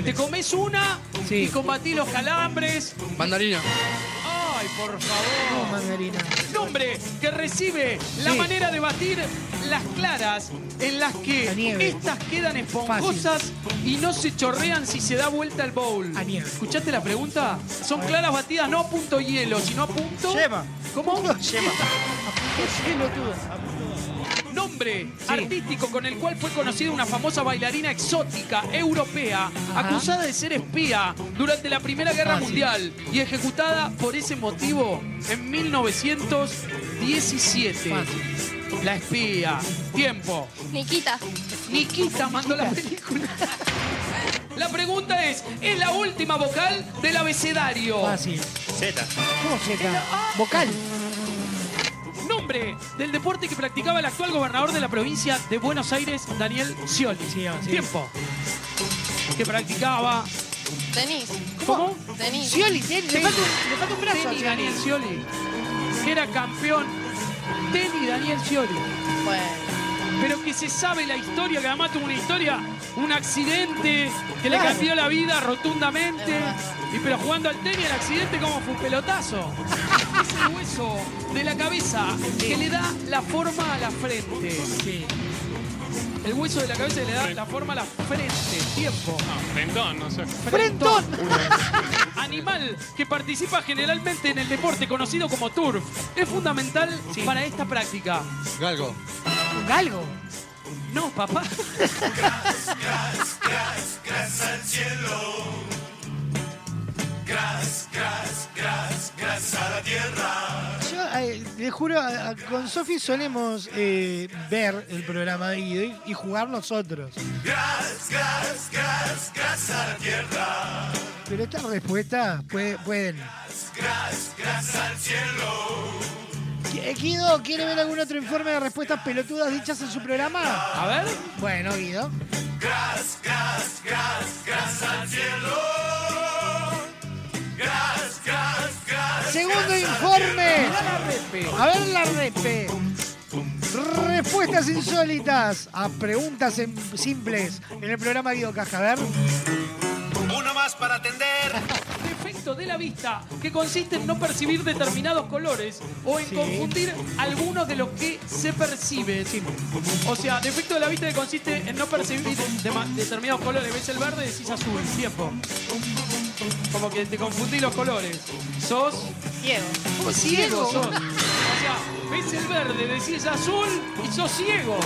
Te comes una Sí. y combatís los calambres. Mandarina. Ay, por No, favor. mandarina. Nombre que recibe la Sí. manera de batir las claras en las La que estas quedan esponjosas y no se chorrean si se da vuelta el bowl. A nieve. ¿Escuchaste la pregunta? Son claras batidas no a punto hielo, sino a punto. Yema. ¿Cómo? Yema. Qué pelotudo. Nombre artístico con el cual fue conocida una famosa bailarina exótica europea, Ajá. acusada de ser espía durante la Primera Guerra Fácil. Mundial y ejecutada por ese motivo en 1917. La espía. Tiempo. Nikita. Nikita mandó la película. La pregunta es, ¿es la última vocal del abecedario? Fácil. Z. ¿Cómo se llama? Vocal. Nombre del deporte que practicaba el actual gobernador de la provincia de Buenos Aires, Daniel Scioli. Sí, sí. Tiempo. Que practicaba. Denis. ¿Cómo? Denis. Scioli, tenis. Le falta un, le falta un brazo. Tenis a Daniel Scioli. Scioli. Que era campeón. Tenis Daniel Scioli. Bueno. Pero que se sabe la historia, que además tuvo una historia, un accidente que le cambió la vida rotundamente. Y pero jugando al tenis, el accidente como fue un pelotazo. es el hueso de la cabeza que le da la forma a la frente. El hueso de la cabeza que le da la forma a la frente. Tiempo. Frentón, no sé. Frentón. Animal que participa generalmente en el deporte conocido como turf. Es fundamental para esta práctica. Galgo. Un galgo. No, papá. Al cielo. Gras, gras, gras, gras a la tierra. Yo eh, le juro, a- a- con Sofi solemos eh, ver el programa de Guido y, y jugar nosotros. Gras, gras, gras, gras a la tierra. Pero estas respuestas puede- pueden. Gras, gras al cielo. Eh, Guido, ¿quiere ver algún otro informe de respuestas pelotudas dichas en su programa? A ver. Bueno, Guido. Gras, gras, gras, gras al cielo. Gras, gras, gras. Segundo informe. A ver la repe. Respuestas insólitas a preguntas em- simples en el programa Guido Caja. A ver. Uno más para atender. Defecto de la vista que consiste en no percibir determinados colores o en Sí. confundir algunos de los que se perciben. O sea, defecto de la vista que consiste en no percibir determinados colores. ¿Ves el verde? Decís azul. Tiempo. Como que te confundí los colores. Sos Ciego. un ciego. Sos. O sea, ves el verde, decís azul y sos ciego.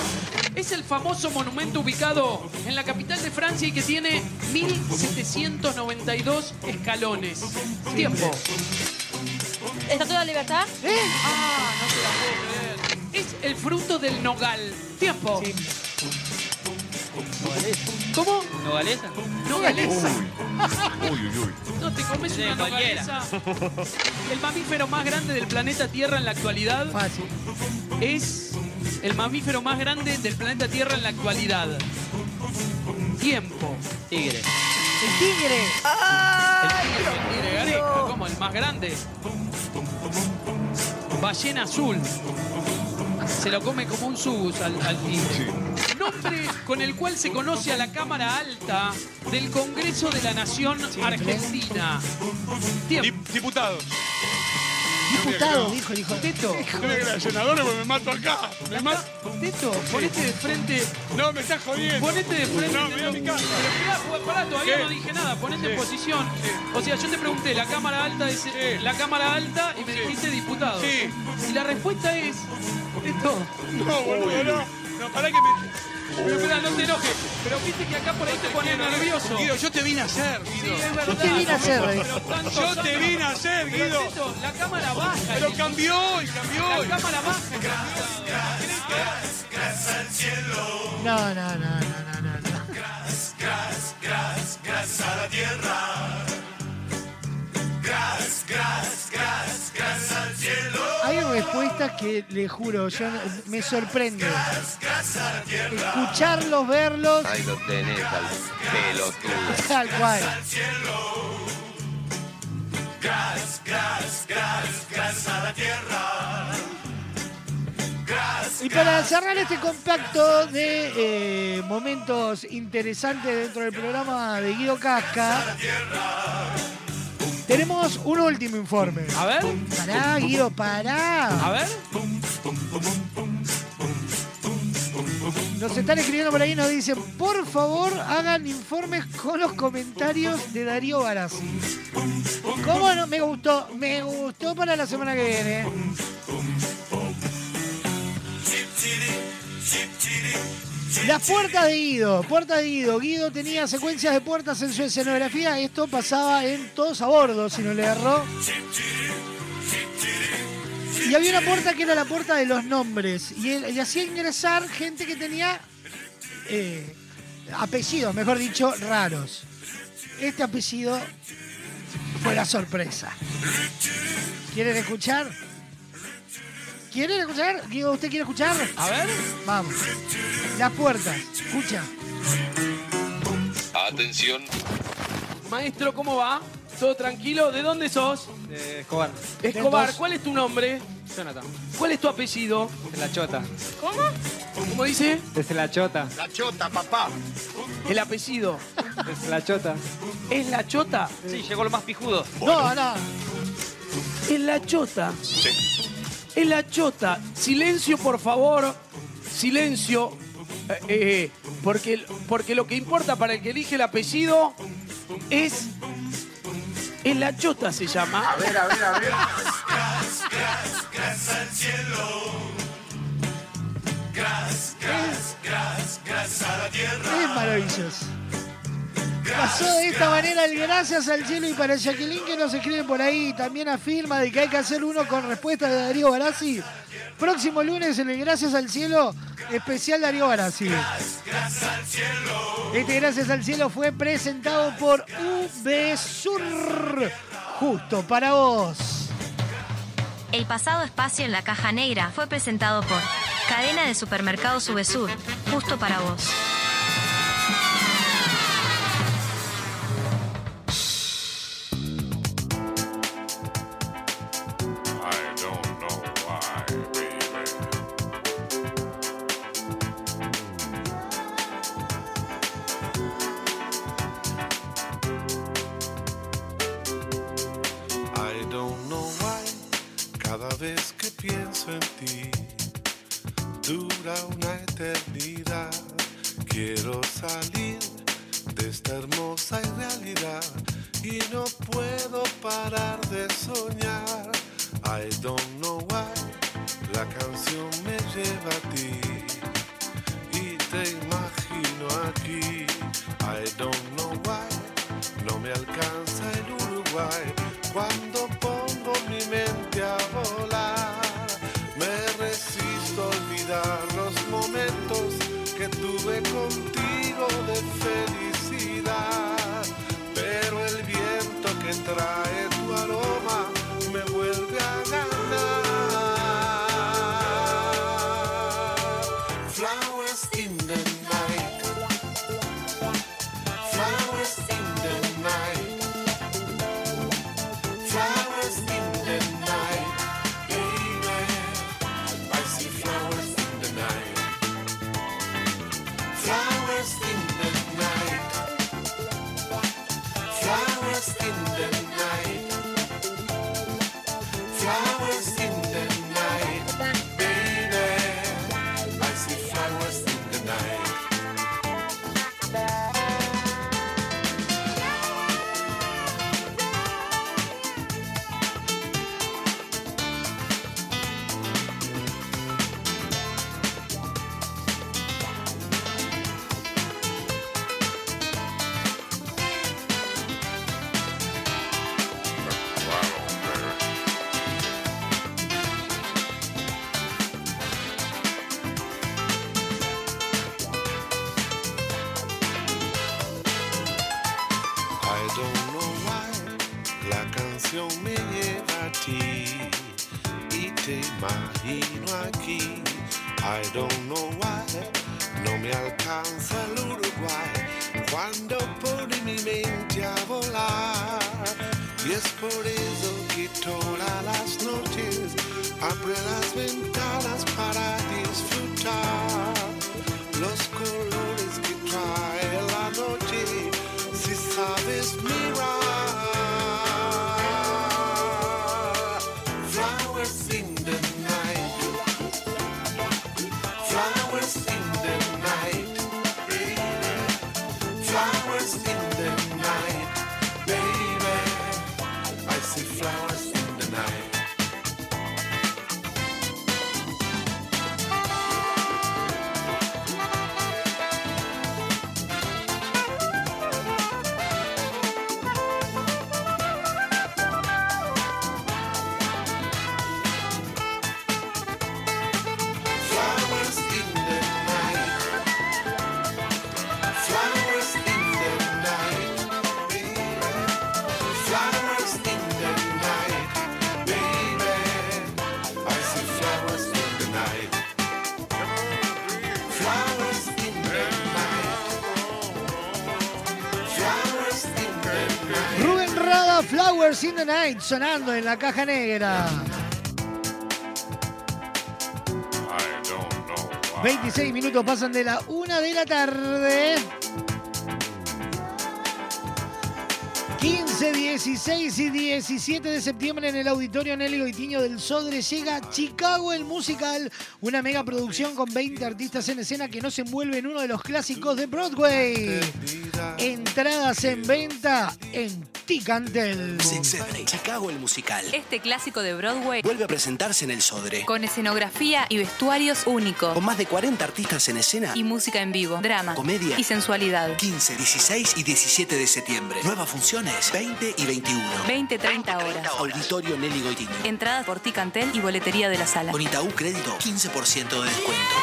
Es el famoso monumento ubicado en la capital de Francia y que tiene 1792 escalones. Tiempo. ¿Estatua de la libertad? Ah, no te la puedo creer. Es el fruto del nogal. Tiempo. ¿Cómo? ¿Nogalesa? Nogalesa. Uy, uy, uy. No te comes una nogalesa. El mamífero más grande del planeta Tierra en la actualidad es el mamífero más grande del planeta Tierra en la actualidad. Tiempo. Tigre. El tigre. El tigre Gareca, ¿cómo? El más grande. Ballena azul. Se lo come como un sus al, al tigre. Nombre con el cual se conoce a la Cámara Alta del Congreso de la Nación Argentina. Tiempo. Diputados. Diputado, dijo el hijo. Teto. Yo me era senador porque me mato acá. Me mato. Teto, ponete de frente. No, me estás jodiendo. Ponete de frente. No, mira mi casa. Pero esperá, pues, pará, todavía no dije nada. Ponete en posición. O sea, yo te pregunté, la Cámara Alta es la Cámara Alta y me dijiste diputado. Sí. Y la respuesta es. Teto. No, boludo, no. No, pará que me. Pero espera, no te enojes. Pero viste que acá por ahí te pones nervioso. Guido, yo te vine a hacer, Sí, Guido. es verdad. Yo te vine a hacer, Yo te vine a hacer, Guido. La cámara baja. Pero cambió y cambió. La cámara baja. No, no, no, no, no, no. no. Gras, gras, gras a la tierra. Al cielo. Hay respuestas que le juro, yo me sorprende. Escucharlos, verlos, Ahí lo tenés al pelotudo. tal cual. A la tierra. Y para cerrar este compacto de eh, momentos interesantes dentro del programa de Guido Casca, tenemos un último informe. A ver. Pará, Guido, pará. A ver. Nos están escribiendo por ahí y nos dicen, por favor, hagan informes con los comentarios de Darío Barassi. ¿Cómo no? Me gustó, me gustó para la semana que viene. Las puertas de Guido, puertas de Guido. Guido tenía secuencias de puertas en su escenografía. Esto pasaba en Todos a Bordo, si no le erró. Y había una puerta que era la puerta de los nombres. Y, él, hacía ingresar gente que tenía eh, apellidos, mejor dicho, raros. Este apellido fue la sorpresa. ¿Quieren escuchar? ¿Quieren escuchar? ¿usted quiere escuchar? A ver. Vamos. Las puertas. Escucha. Atención. Maestro, ¿cómo va? ¿Todo tranquilo? ¿De dónde sos? De Escobar. Escobar, ¿cuál es tu nombre? Jonathan. ¿Cuál es tu apellido? De la Chota. ¿Cómo? ¿Cómo dice? Desde la Chota. La chota, papá. El apellido. Desde la Chota. ¿Es la chota? Sí, llegó lo más pijudo. No, no. Es la chota. Es la chota. Silencio, por favor. Silencio. Eh, eh, porque, porque lo que importa para el que elige el apellido es. Es la chota se llama. A ver, a ver, a ver. gras, gras, gras al cielo. Gras, gras, gras, gras a la tierra. Es maravilloso. Pasó de esta manera el gracias al cielo y para Jacqueline que nos escribe por ahí también afirma de que hay que hacer uno con respuesta de Darío Barassi. Próximo lunes en el Gracias al Cielo, especial Darío Barassi. Gras al cielo. Este Gracias al Cielo fue presentado por VSUR. Justo para vos. El pasado espacio en la caja negra fue presentado por Cadena de Supermercados Subesur, justo para vos. The Night, sonando en la caja negra. 26 minutos pasan de la una de la tarde. 15, 16 y 17 de septiembre en el Auditorio Nelly Goitiño del Sodre llega Chicago el Musical, una mega producción con 20 artistas en escena que nos envuelve en uno de los clásicos de Broadway. Entradas en venta en Ticantel. Chicago el musical. Este clásico de Broadway Vuelve a presentarse en el Sodre. con escenografía y vestuarios únicos. Con más de 40 artistas en escena. Y música en vivo, drama, Comedia. y sensualidad. 15, 16 y 17 de septiembre. Nuevas funciones 20 y 21. 20-30 horas. Auditorio Nelly Goitiño. Entradas por Ticantel y boletería de la sala. Con Itaú Crédito, 15% de descuento.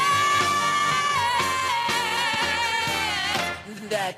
La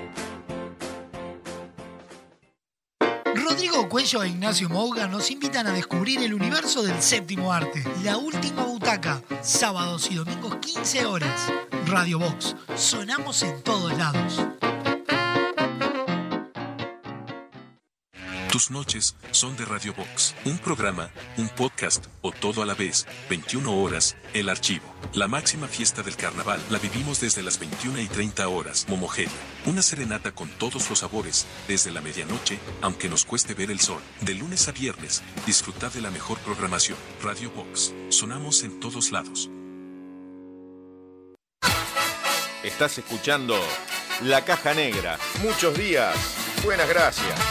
Cuello e Ignacio Mouga nos invitan a descubrir el universo del séptimo arte. La última butaca, sábados y domingos 15 horas. Radio Box, sonamos en todos lados. Tus noches son de Radio Box, un programa, un podcast o todo a la vez, 21 horas, el archivo. La máxima fiesta del carnaval la vivimos desde las 21 y 30 horas, Momogeria. Una serenata con todos los sabores, desde la medianoche, aunque nos cueste ver el sol. De lunes a viernes, disfrutar de la mejor programación. Radio Box, sonamos en todos lados. Estás escuchando La Caja Negra. Muchos días. Buenas gracias.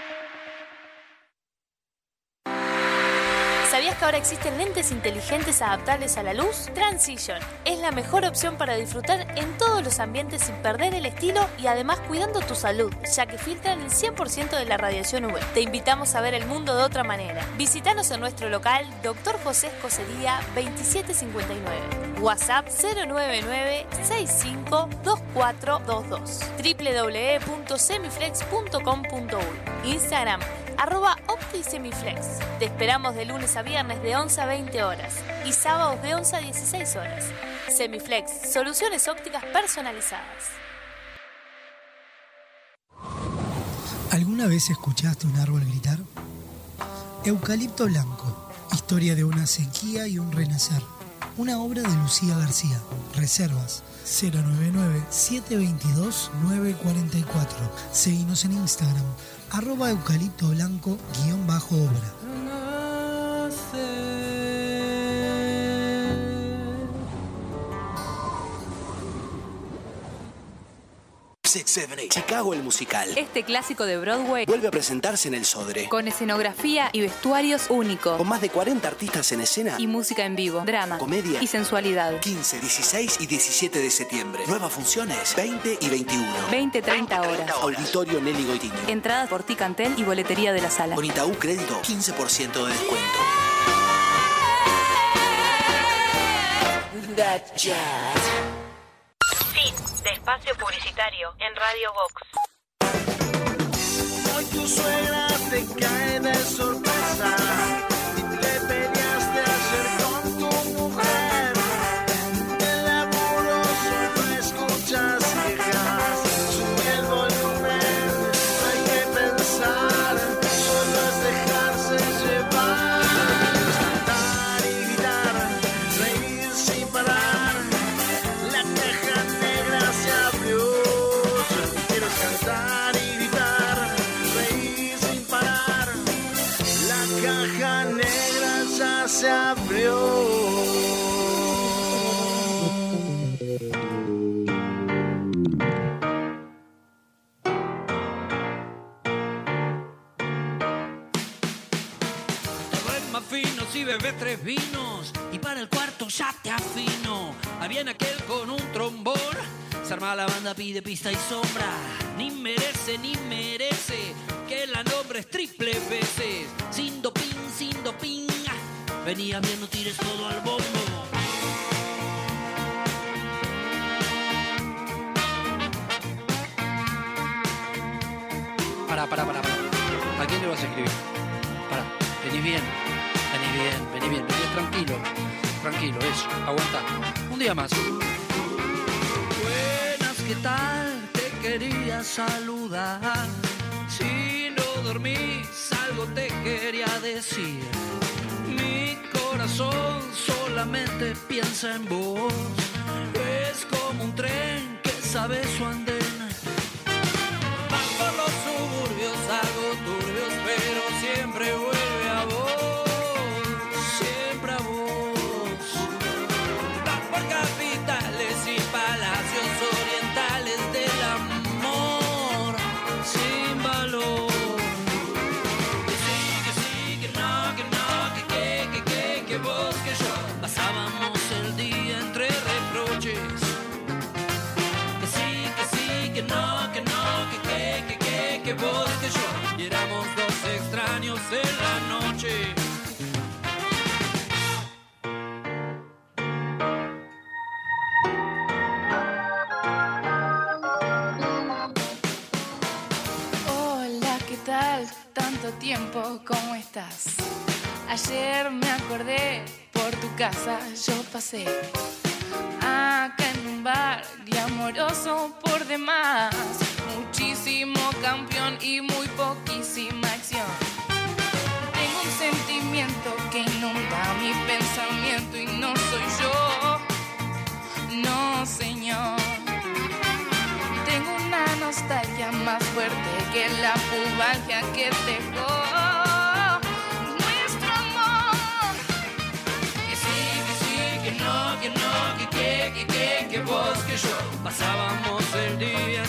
Ahora existen lentes inteligentes adaptables a la luz? Transition es la mejor opción para disfrutar en todos los ambientes sin perder el estilo y además cuidando tu salud, ya que filtran el 100% de la radiación UV. Te invitamos a ver el mundo de otra manera. Visítanos en nuestro local Dr. José Escocería 2759. WhatsApp 099-652422. www.semiflex.com.uy Instagram arroba OptiSemiflex. Te esperamos de lunes a viernes de 11 a 20 horas y sábados de 11 a 16 horas. Semiflex, soluciones ópticas personalizadas. ¿Alguna vez escuchaste un árbol gritar? Eucalipto Blanco, historia de una sequía y un renacer. Una obra de Lucía García. Reservas 099-722-944. Seguimos en Instagram, arroba eucalipto blanco guion bajo obra. Chicago el musical. Este clásico de Broadway Vuelve a presentarse en el Sodre. con escenografía y vestuarios únicos. Con más de 40 artistas en escena. Y música en vivo, drama, Comedia. y sensualidad. 15, 16 y 17 de septiembre. Nuevas funciones 20 y 21. 20, 30 horas. Auditorio Nelly Goitini. Entradas por Ticantel y boletería de la sala. Con Itaú Crédito, 15% de descuento. Fin de espacio publicitario en Radio Vox. Hoy tu suegra te cae de sorpresa fino si bebes tres vinos y para el cuarto ya te afino. Ahí viene aquel con un trombón. Se arma la banda, pide pista y sombra. Ni merece, ni merece que la nombres triple veces. Sin doping, sin doping. Venía bien, no tires todo al bombo. Pará, pará, pará, pará. ¿A quién le vas a escribir? Pará, venís bien, bien, venís bien, venís tranquilo, tranquilo, eso, aguanta. Un día más. Buenas, ¿qué tal? Te quería saludar. Si no dormís, algo te quería decir. Mi corazón solamente piensa en vos. Es como un tren que sabe su andén. Tiempo, ¿cómo estás? Ayer me acordé, por tu casa yo pasé. Acá en un bar glamoroso por demás. Muchísimo campeón y muy poquísima acción. Tengo un sentimiento que inunda mi pensamiento y no soy yo. No, señor. Nostalgia más fuerte que la pubalgia que dejó nuestro amor. Que sí, que sí, que no, que no, que que, vos que yo pasábamos el día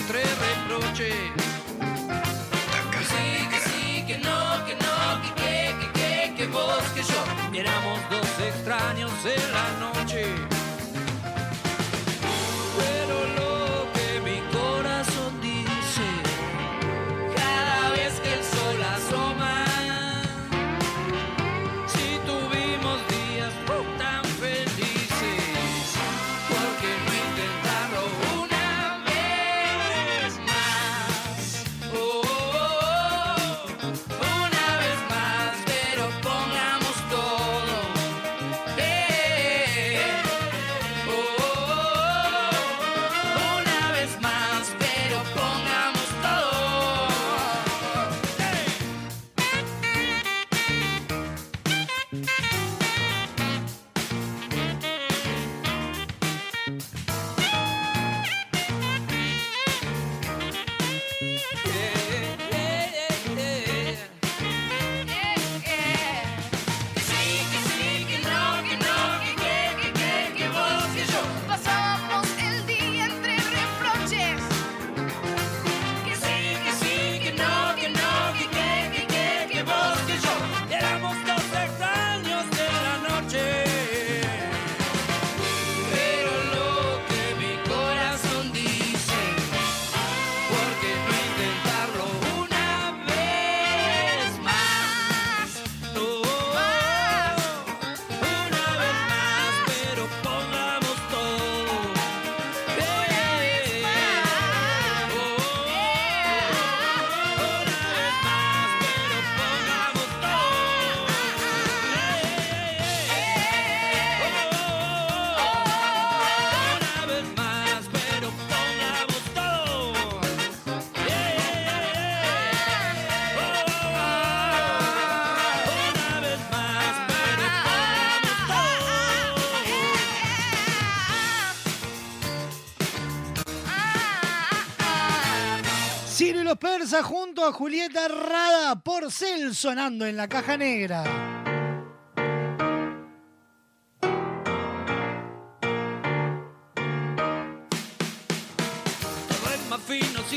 los persas junto a Julieta Rada por Cel sonando en la caja negra.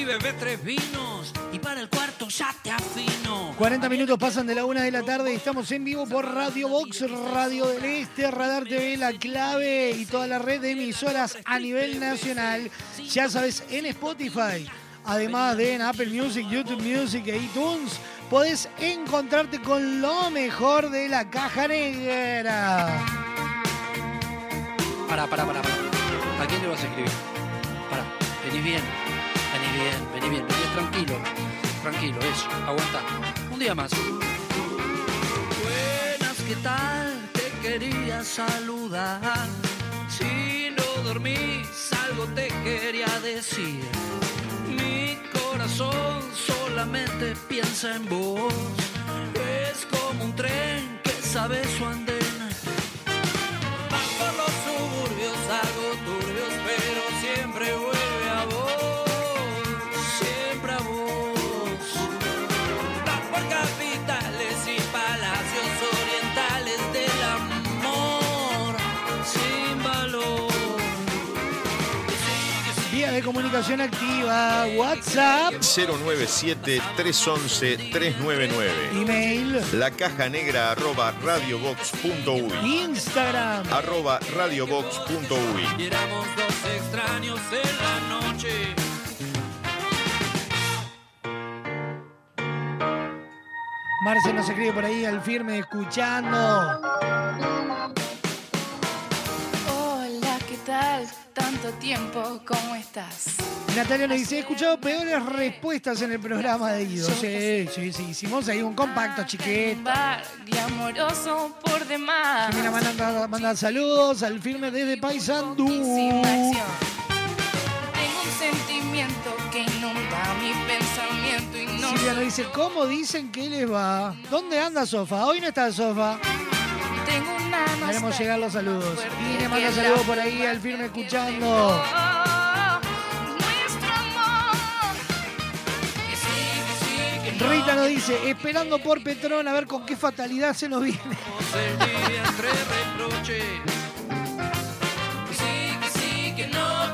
bebes tres vinos y para el cuarto ya te afino. 40 minutos pasan de la una de la tarde y estamos en vivo por Radio Box, Radio del Este, Radar TV, La Clave y toda la red de emisoras a nivel nacional. Ya sabes, en Spotify, además de en Apple Music, YouTube Music e iTunes, podés encontrarte con lo mejor de la caja negra. Pará, pará, pará, pará. ¿A quién le vas a escribir? Pará, venís bien, venís bien, venís bien, venís tranquilo, tranquilo, eso, aguanta. Un día más. Buenas, ¿qué tal? Te quería saludar. Si no dormís, algo te quería decir. Corazón solamente piensa en vos. Es como un tren que sabe su andén. Comunicación activa, WhatsApp, 097-311-399. email, La caja negra arroba radiobox.uy. Instagram. Arroba radiobox.uy. Y éramos dos extraños en la noche. Marce nos escribe por ahí al firme escuchando. Hola, ¿qué tal? Tanto tiempo, ¿cómo estás? Natalia le dice, he escuchado peores respuestas en el programa de Guido. Sí, sí, sí, hicimos ahí un compacto chiquito. Bar, glamoroso por demás. Mira, manda, manda saludos al firme desde Paysandú. Tengo un sentimiento que inunda mi pensamiento y no Silvia nos dice, ¿cómo dicen que les va? ¿Dónde anda Sofa? Hoy no está Sofa. Haremos llegar los saludos. Y le manda saludos por ahí al firme escuchando. Rita nos dice, esperando por Petrón a ver con qué fatalidad se nos viene.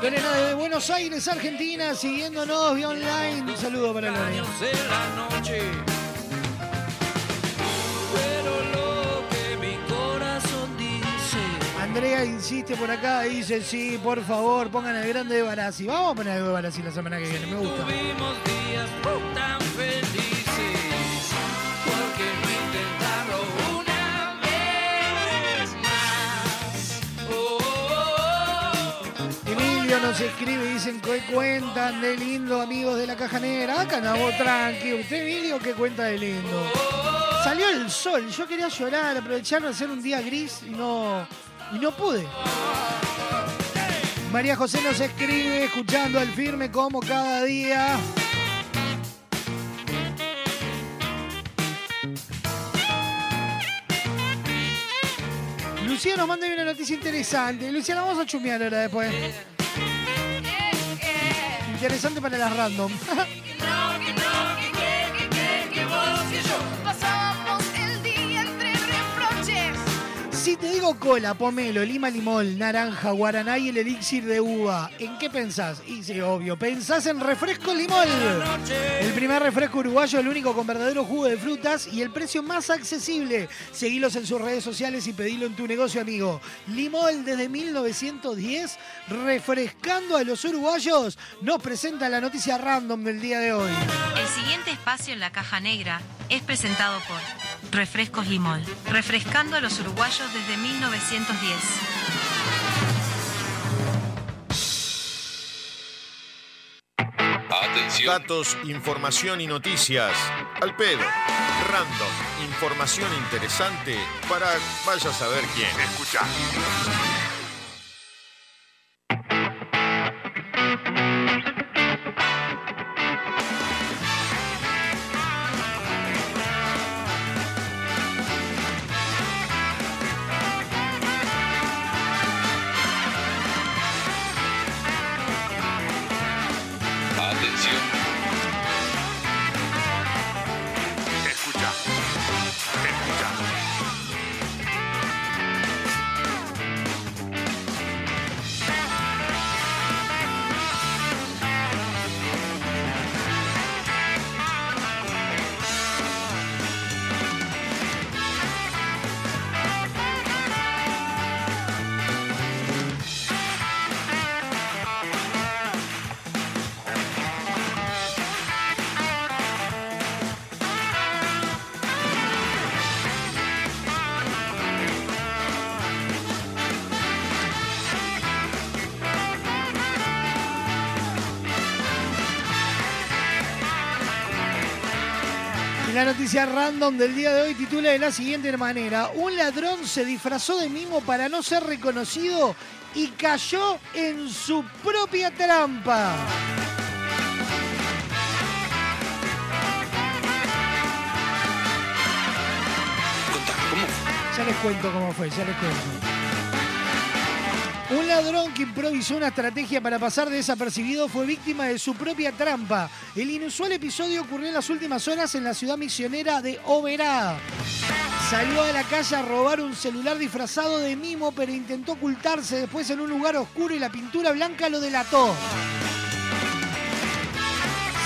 Lorena de Buenos Aires, Argentina, siguiéndonos vía online. Un saludo para Lorena. Andrea insiste por acá, dice, sí, por favor, pongan el grande de Barassi. Vamos a poner algo de Barassi la semana que viene, me gusta. Tuvimos días tan felices. ¿Por qué no intentarlo una vez más? Oh, oh, oh. Emilio nos escribe, dicen que cuentan de lindo, amigos de la caja negra. Acá no, vos tranqui. Usted, Emilio, que cuenta de lindo. Salió el sol, yo quería llorar, aprovechar de hacer un día gris y no, y no pude. María José nos escribe, escuchando al firme como cada día. Lucía nos manda una noticia interesante. Lucía, la vamos a chumear ahora después. Interesante para las random. te digo cola, pomelo, lima, limón, naranja, guaraná y el elixir de uva, ¿en qué pensás? Y sí, obvio, pensás en refresco limón. El primer refresco uruguayo, el único con verdadero jugo de frutas y el precio más accesible. Seguilos en sus redes sociales y pedilo en tu negocio, amigo. Limón desde 1910, refrescando a los uruguayos, nos presenta la noticia random del día de hoy. El siguiente espacio en la caja negra es presentado por Refrescos Limol, refrescando a los uruguayos desde 1910. Datos, información y noticias. Al pedo. Random. Información interesante para vaya a saber quién. Escucha. Noticia random del día de hoy titula de la siguiente manera: Un ladrón se disfrazó de mimo para no ser reconocido y cayó en su propia trampa. Ya les cuento cómo fue, ya les cuento. Un ladrón que improvisó una estrategia para pasar desapercibido fue víctima de su propia trampa. El inusual episodio ocurrió en las últimas horas en la ciudad misionera de Oberá. Salió a la calle a robar un celular disfrazado de mimo, pero intentó ocultarse después en un lugar oscuro y la pintura blanca lo delató.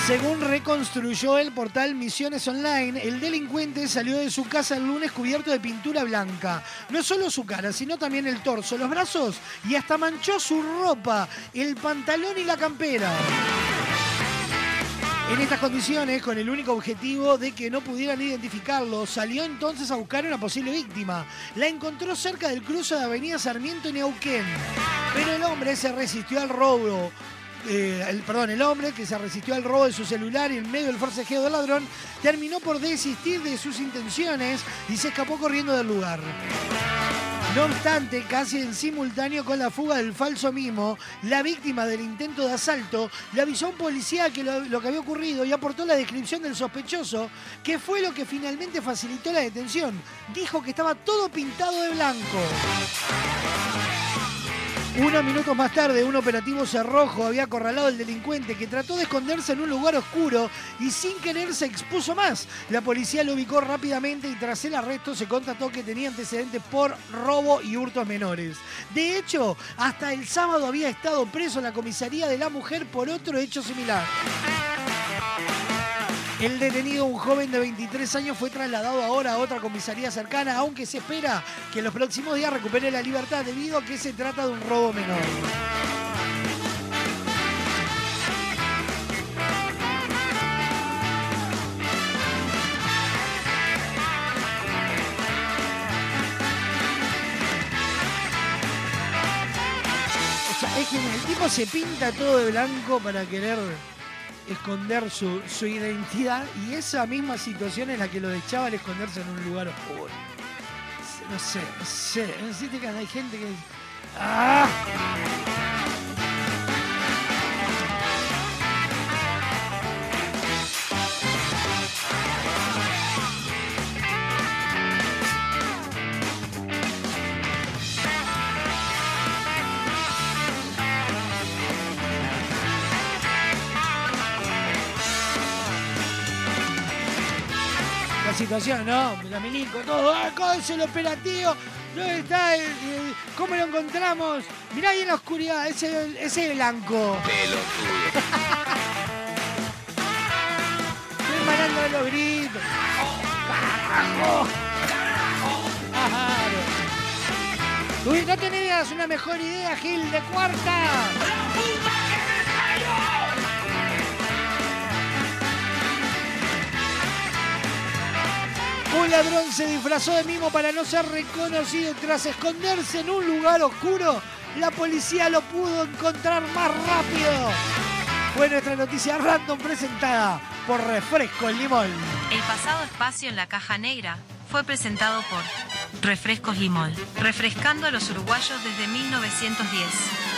Según reconstruyó el portal Misiones Online, el delincuente salió de su casa el lunes cubierto de pintura blanca. No solo su cara, sino también el torso, los brazos y hasta manchó su ropa, el pantalón y la campera. En estas condiciones, con el único objetivo de que no pudieran identificarlo, salió entonces a buscar una posible víctima. La encontró cerca del cruce de Avenida Sarmiento y Neuquén. Pero el hombre se resistió al robo. Eh, el, perdón, el hombre que se resistió al robo de su celular y en medio del forcejeo del ladrón terminó por desistir de sus intenciones y se escapó corriendo del lugar. No obstante, casi en simultáneo con la fuga del falso mimo, la víctima del intento de asalto le avisó a un policía que lo, lo que había ocurrido y aportó la descripción del sospechoso, que fue lo que finalmente facilitó la detención. Dijo que estaba todo pintado de blanco. Unos minutos más tarde, un operativo cerrojo había acorralado al delincuente que trató de esconderse en un lugar oscuro y sin querer se expuso más. La policía lo ubicó rápidamente y tras el arresto se constató que tenía antecedentes por robo y hurtos menores. De hecho, hasta el sábado había estado preso en la comisaría de la mujer por otro hecho similar. El detenido, un joven de 23 años, fue trasladado ahora a otra comisaría cercana, aunque se espera que en los próximos días recupere la libertad debido a que se trata de un robo menor. O sea, es que el tipo se pinta todo de blanco para querer esconder su, su identidad y esa misma situación es la que lo echaba al esconderse en un lugar oscuro. No sé, no sé. No sé hay gente que. ¡Ah! Situación, ¿no? La milico, todo. ¡Ah, ¿Cómo es el operativo? ¿Dónde está? el- el- ¿Cómo lo encontramos? Mirá ahí en la oscuridad, ese, ese blanco. Estoy manando los gritos. ¡Carajo! Claro. Uy, ¿no tenías una mejor idea, Gil, de cuarta? Un ladrón se disfrazó de mimo para no ser reconocido. Tras esconderse en un lugar oscuro, la policía lo pudo encontrar más rápido. Fue nuestra noticia random presentada por Refresco el Limón. El pasado espacio en la caja negra fue presentado por Refrescos Limón, refrescando a los uruguayos desde 1910.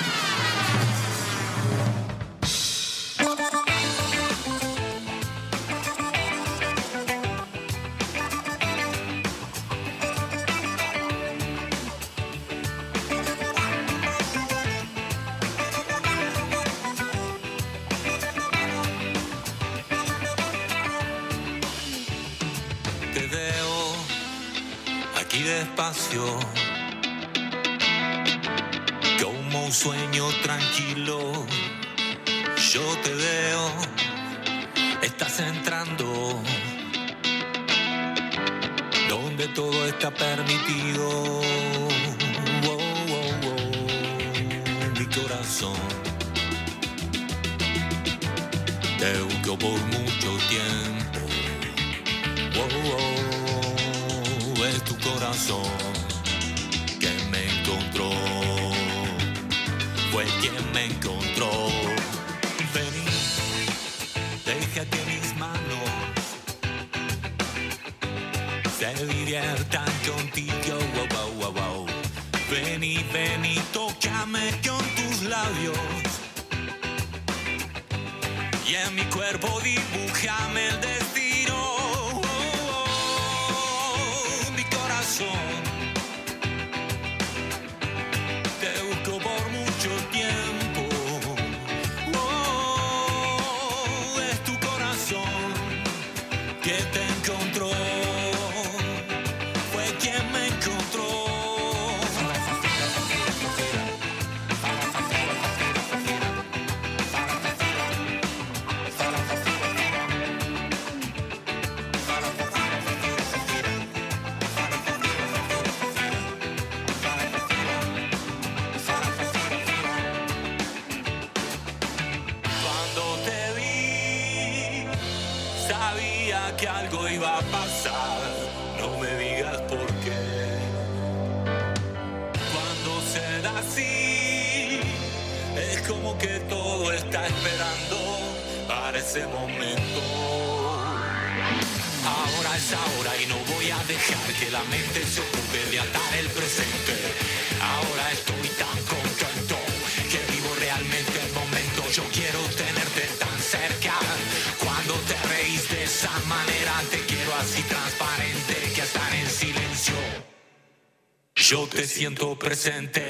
Presente.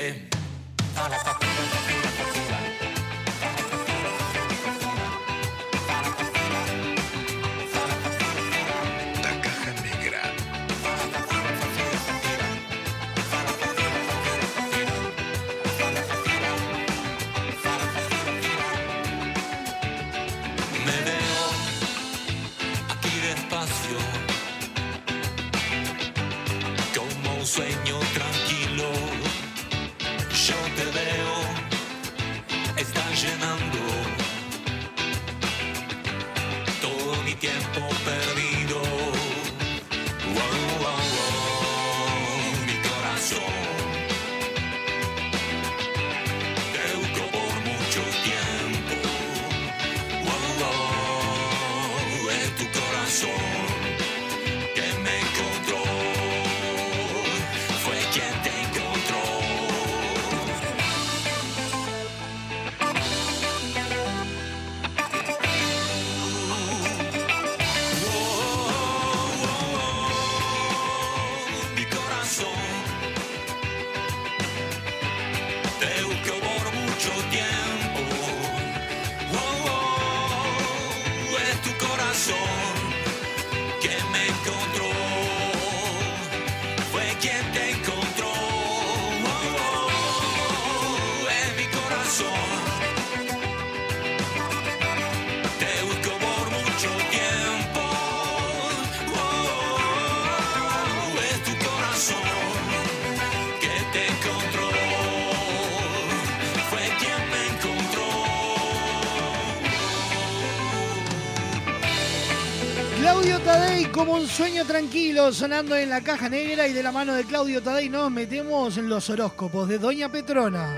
Sueño tranquilo sonando en la caja negra y de la mano de Claudio Tadei nos metemos en los horóscopos de Doña Petrona.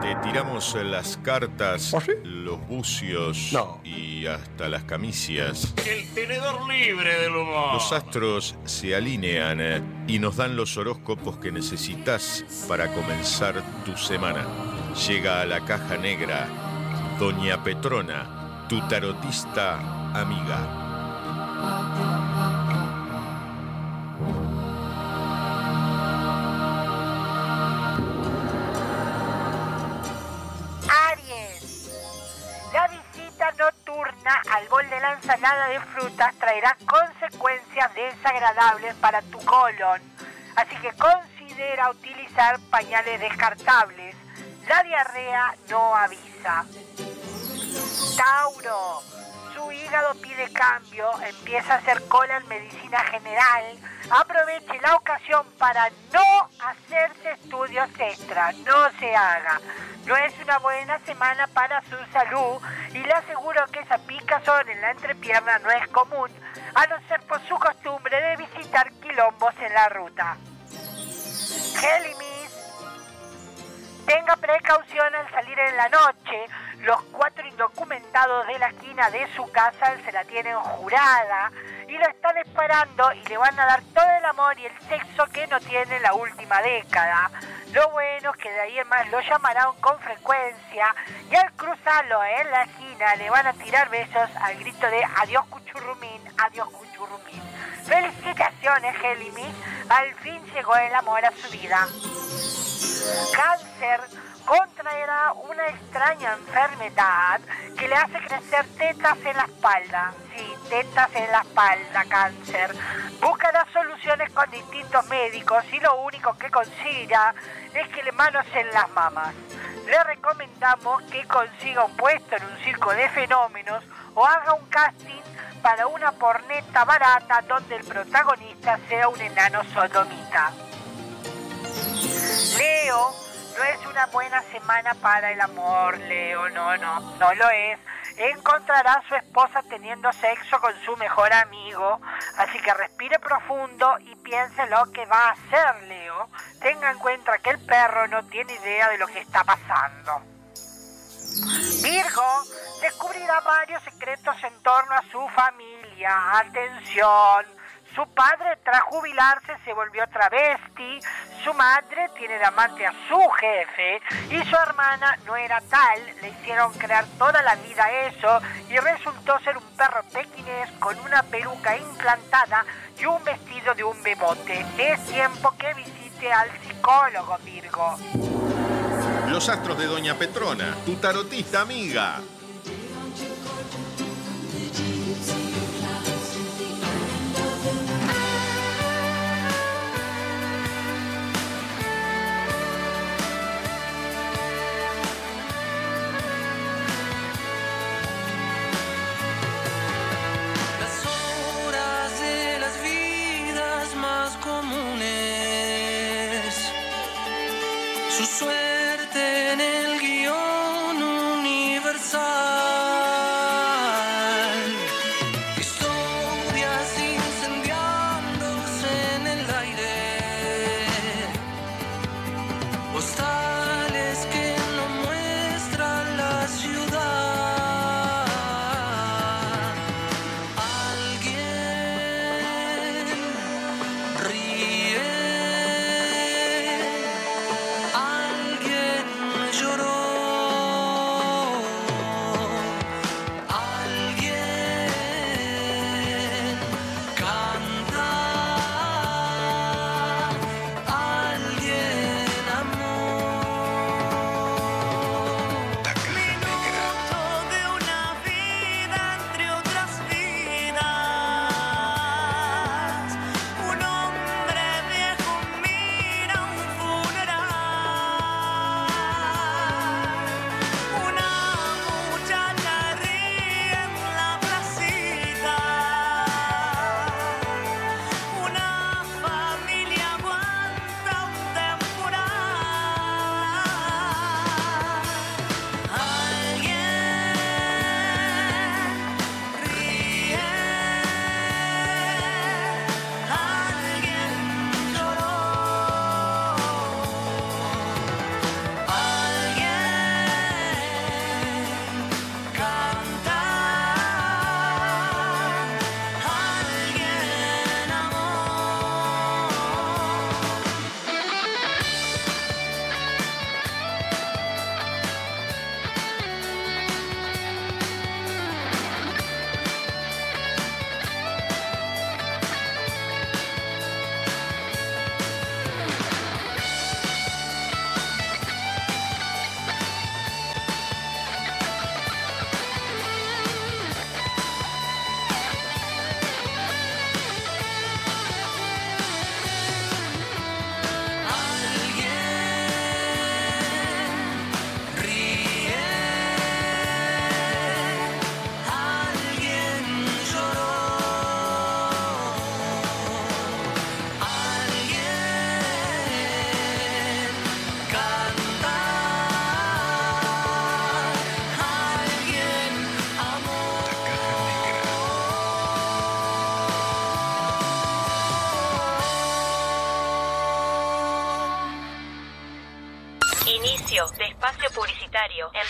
Te tiramos las cartas, los bucios y hasta las camicias. El tenedor libre del humor. Los astros se alinean eh, y nos dan los horóscopos que necesitas para comenzar tu semana. Llega a la caja negra Doña Petrona, tu tarotista amiga. Aries. La visita nocturna al bol de la ensalada de frutas traerá consecuencias desagradables para tu colon. Así que considera utilizar pañales descartables. La diarrea no avisa. Tauro. Hígado pide cambio, empieza a hacer cola en medicina general. Aproveche la ocasión para no hacerse estudios extra, no se haga. No es una buena semana para su salud y le aseguro que esa picazón en la entrepierna no es común, a no ser por su costumbre de visitar quilombos en la ruta. Tenga precaución al salir en la noche. Los cuatro indocumentados de la esquina de su casa se la tienen jurada y lo están esperando y le van a dar todo el amor y el sexo que no tiene en la última década. Lo bueno es que de ahí en más lo llamarán con frecuencia y al cruzarlo en la esquina le van a tirar besos al grito de adiós cuchurrumín, adiós cuchurrumín. Felicitaciones, Géminis. Al fin llegó el amor a su vida. Cáncer contraerá una extraña enfermedad que le hace crecer tetas en la espalda. Sí, tetas en la espalda, cáncer. Buscará soluciones con distintos médicos y lo único que consiga es que le manoseen las mamas. Le recomendamos que consiga un puesto en un circo de fenómenos o haga un casting para una porneta barata donde el protagonista sea un enano sodomita. Leo, no es una buena semana para el amor, Leo, no, no, no lo es. Encontrará a su esposa teniendo sexo con su mejor amigo, así que respire profundo y piense lo que va a hacer, Leo. Tenga en cuenta que el perro no tiene idea de lo que está pasando. Virgo descubrirá varios secretos en torno a su familia. Atención, su padre tras jubilarse se volvió travesti, su madre tiene de amante a su jefe y su hermana no era tal, le hicieron crear toda la vida eso y resultó ser un perro pequinés con una peluca implantada y un vestido de un bebote. Es tiempo que visite al psicólogo, Virgo. Los astros de Doña Petrona, tu tarotista amiga.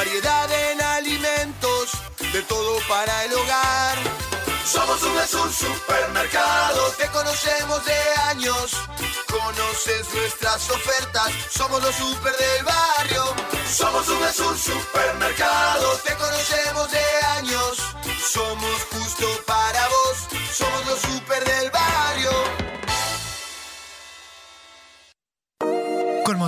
Variedad en alimentos, de todo para el hogar. Somos VSUR Supermercado, te conocemos de años. Conoces nuestras ofertas, somos los super del barrio. Somos VSUR Supermercado, te conocemos de años.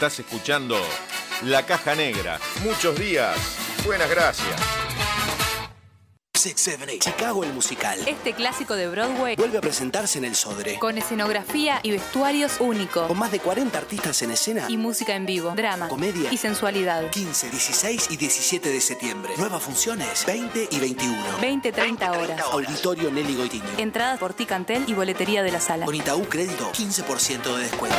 Estás escuchando La Caja Negra. Muchos días. Buenas gracias. 6, 7, 8. Chicago el musical. Este clásico de Broadway Vuelve a presentarse en el Sodre. con escenografía y vestuarios únicos. Con más de 40 artistas en escena. Y música en vivo, drama, Comedia. y sensualidad. 15, 16 y 17 de septiembre. Nuevas funciones 20 y 21. 20-30 horas. Auditorio Nelly Goitini. Entradas por Ticantel y boletería de la sala. Con Itaú Crédito, 15% de descuento.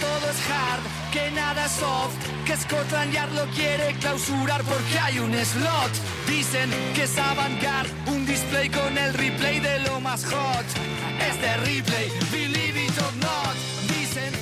todo es hard, que nada es soft, que Scotland Yard lo quiere clausurar porque hay un slot. Dicen que es avant-garde, un display con el replay de lo más hot. Es replay, believe it or not. Dicen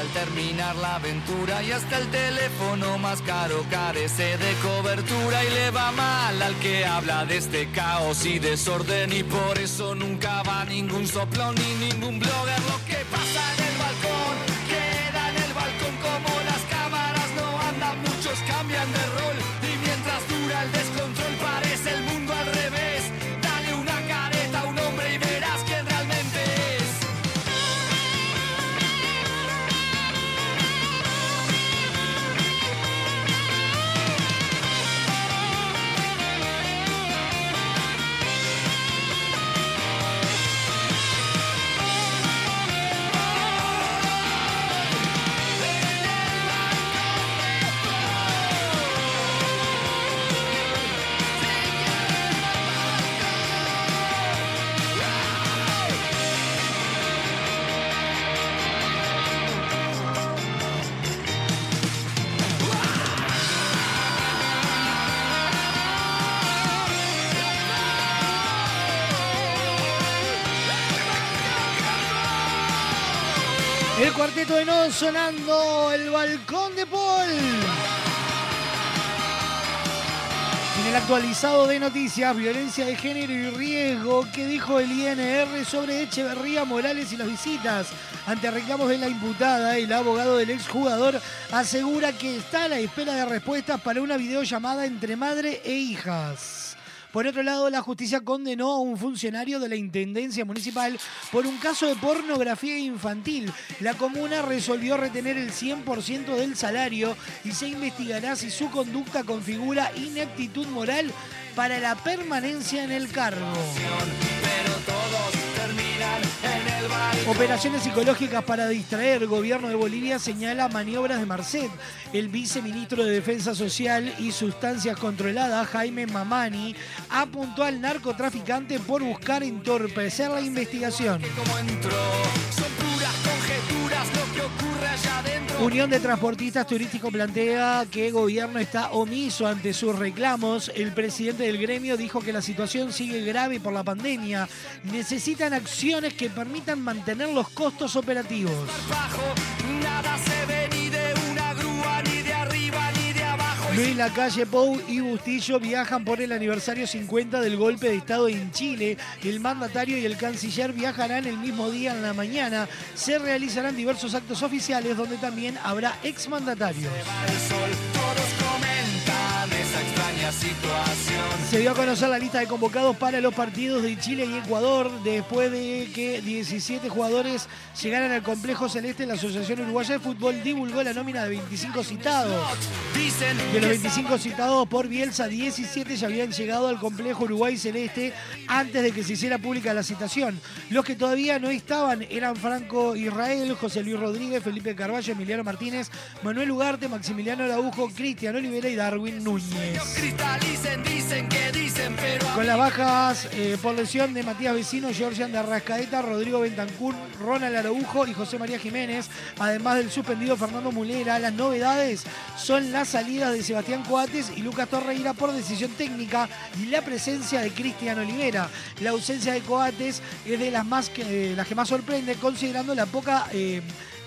al terminar la aventura y hasta el teléfono más caro carece de cobertura y le va mal al que habla de este caos y desorden y por eso nunca va ningún soplón ni ningún blogger. No sonando el balcón de Paul. En el actualizado de noticias, violencia de género y riesgo, ¿qué dijo el INR sobre Echeverría Morales y las visitas? Ante reclamos de la imputada, el abogado del exjugador asegura que está a la espera de respuestas para una videollamada entre madre e hijas. Por otro lado, la justicia condenó a un funcionario de la Intendencia Municipal por un caso de pornografía infantil. La comuna resolvió retener el 100% del salario y se investigará si su conducta configura ineptitud moral para la permanencia en el cargo. Operaciones psicológicas para distraer. Gobierno de Bolivia señala maniobras de Marcet. El viceministro de Defensa Social y Sustancias Controladas, Jaime Mamani, apuntó al narcotraficante por buscar entorpecer la investigación. Son puras conjeturas lo que ocurre allá adentro. Unión de Transportistas Turísticos plantea que el gobierno está omiso ante sus reclamos. El presidente del gremio dijo que la situación sigue grave por la pandemia. Necesitan acciones que permitan mantener los costos operativos. Nada se ve ni de una Luis Lacalle Pou y Bustillo viajan por el aniversario 50 del golpe de Estado en Chile. El mandatario y el canciller viajarán el mismo día en la mañana. Se realizarán diversos actos oficiales donde también habrá exmandatarios. Esa extraña situación. Se dio a conocer la lista de convocados para los partidos de Chile y Ecuador después de que 17 jugadores llegaran al complejo celeste. La Asociación Uruguaya de Fútbol divulgó la nómina de 25 citados. De los 25 citados por Bielsa, 17 ya habían llegado al complejo Uruguay Celeste antes de que se hiciera pública la citación. Los que todavía no estaban eran Franco Israel, José Luis Rodríguez, Felipe Carballo, Emiliano Martínez, Manuel Ugarte, Maximiliano Araujo, Cristian Olivera y Darwin Núñez. Con las bajas eh, por lesión de Matías Vecino, Georgian de Arrascaeta, Rodrigo Bentancur, Ronald Araujo y José María Jiménez, además del suspendido Fernando Mulera. Las novedades son las salidas de Sebastián Coates y Lucas Torreira por decisión técnica y la presencia de Cristian Olivera. La ausencia de Coates es de las, más que, eh, las que más sorprende, considerando la poca eh,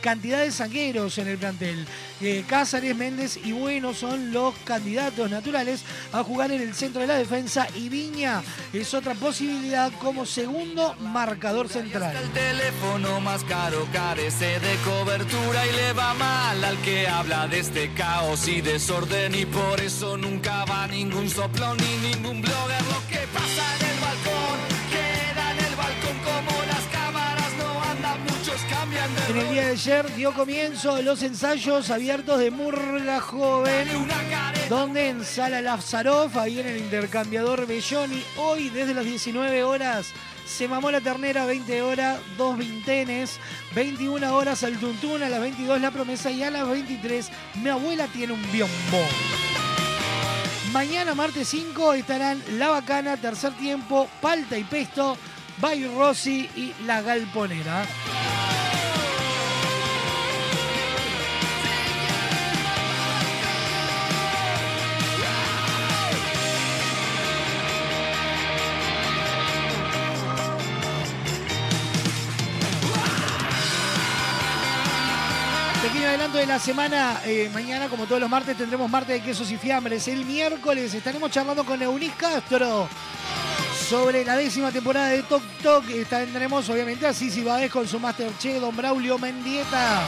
cantidad de zagueros en el plantel. Eh, Cázares, Méndez y Bueno son los candidatos naturales a jugar en el centro de la defensa y Viña es otra posibilidad como segundo marcador central. el teléfono más caro carece de cobertura y le va mal al que habla de este caos y desorden y por eso nunca va ningún soplón ni ningún blogger. Lo que pasa En el día de ayer dio comienzo los ensayos abiertos de Murga Joven, donde en Sala ahí en el intercambiador Belloni, hoy desde las 19 horas se mamó la ternera, 20 horas, dos vintenes, 21 horas al tuntún, a las 22 la promesa y a las 23 mi abuela tiene un biombo. Mañana, martes 5, estarán La Bacana, Tercer Tiempo, Palta y Pesto, Bay Rossi y La Galponera. De la semana, eh, mañana como todos los martes tendremos martes de quesos y fiambres. El miércoles estaremos charlando con Eunice Castro sobre la décima temporada de Tok Tok. Tendremos obviamente a Sisi Báez con su Masterchef, Don Braulio Mendieta.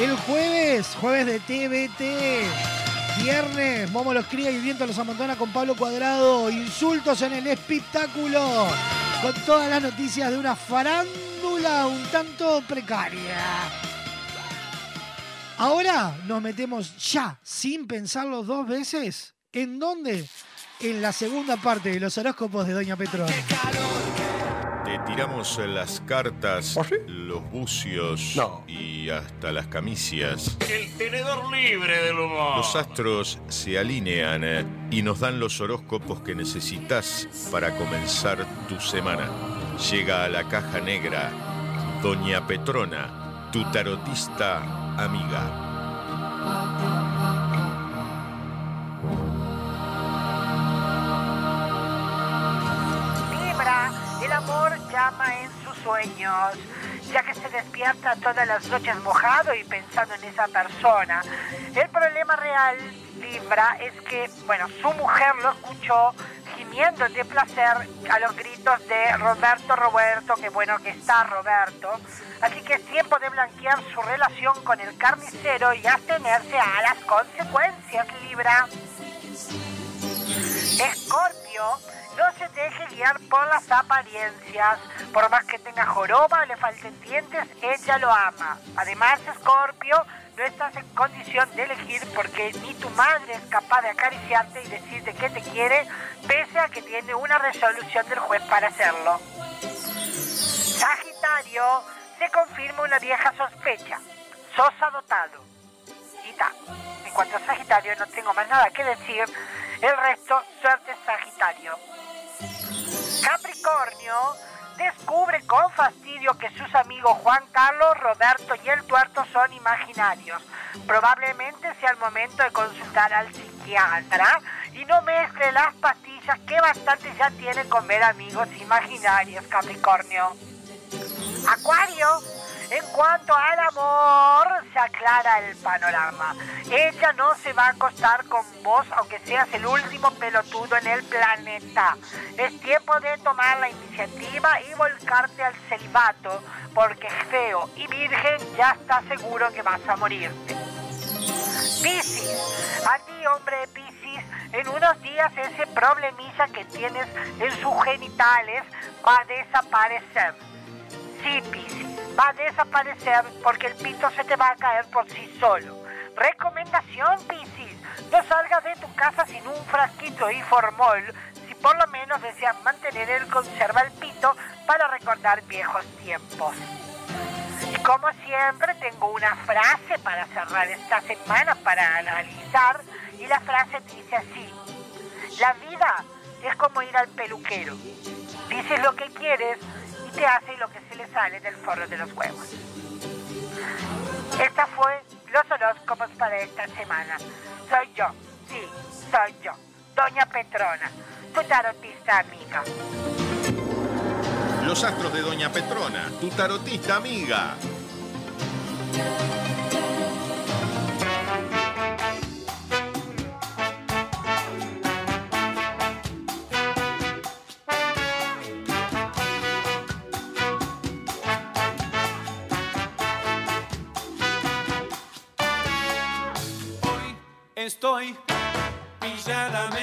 El jueves, jueves de TBT. Viernes, Momo los cría y Viento los amontona con Pablo Cuadrado. Insultos en el espectáculo. Con todas las noticias de una farándula un tanto precaria. Ahora nos metemos ya, sin pensarlo dos veces. ¿En dónde? En la segunda parte de los horóscopos de Doña Petrona. Te tiramos las cartas, los bucios y hasta las camicias. El tenedor libre del humor. Los astros se alinean eh, y nos dan los horóscopos que necesitas para comenzar tu semana. Llega a la caja negra Doña Petrona, tu tarotista amiga. El amor llama en sus sueños. ya que se despierta todas las noches mojado y pensando en esa persona. El problema real, Libra, es que, bueno, su mujer lo escuchó de placer a los gritos de Roberto, Roberto, que bueno que está Roberto. Así que es tiempo de blanquear su relación con el carnicero y abstenerse a las consecuencias, Libra. Escorpio, no se deje guiar por las apariencias. Por más que tenga joroba o le falten dientes, ella lo ama. Además, Escorpio, no estás en condición de elegir porque ni tu madre es capaz de acariciarte y decirte que te quiere, pese a que tiene una resolución del juez para hacerlo. Sagitario, se confirma una vieja sospecha. Sos adoptado. Y. En cuanto a Sagitario, no tengo más nada que decir. El resto, suerte Sagitario. Capricornio descubre con fastidio que sus amigos Juan Carlos, Roberto y el tuerto son imaginarios. Probablemente sea el momento de consultar al psiquiatra y no mezcle las pastillas que bastante ya tiene con ver amigos imaginarios, Capricornio. Acuario, en cuanto al amor, se aclara el panorama. Ella no se va a acostar con vos, aunque seas el último pelotudo en el planeta. Es tiempo de tomar la iniciativa y volcarte al celibato, porque feo y virgen ya está seguro que vas a morirte. Piscis, a ti hombre de Piscis, en unos días ese problemilla que tienes en sus genitales va a desaparecer. Sí, Piscis, va a desaparecer porque el pito se te va a caer por sí solo. Recomendación, Piscis, no salgas de tu casa sin un frasquito y formol si por lo menos deseas mantener el conserva el pito para recordar viejos tiempos. Y como siempre tengo una frase para cerrar esta semana para analizar y la frase dice así. La vida es como ir al peluquero. Dices lo que quieres y te hace lo que se le sale del forro de los huevos. Esta fue los horóscopos para esta semana. Soy yo, sí, soy yo, Doña Petrona, tu tarotista amiga. Los astros de Doña Petrona, tu tarotista amiga. Pilladamente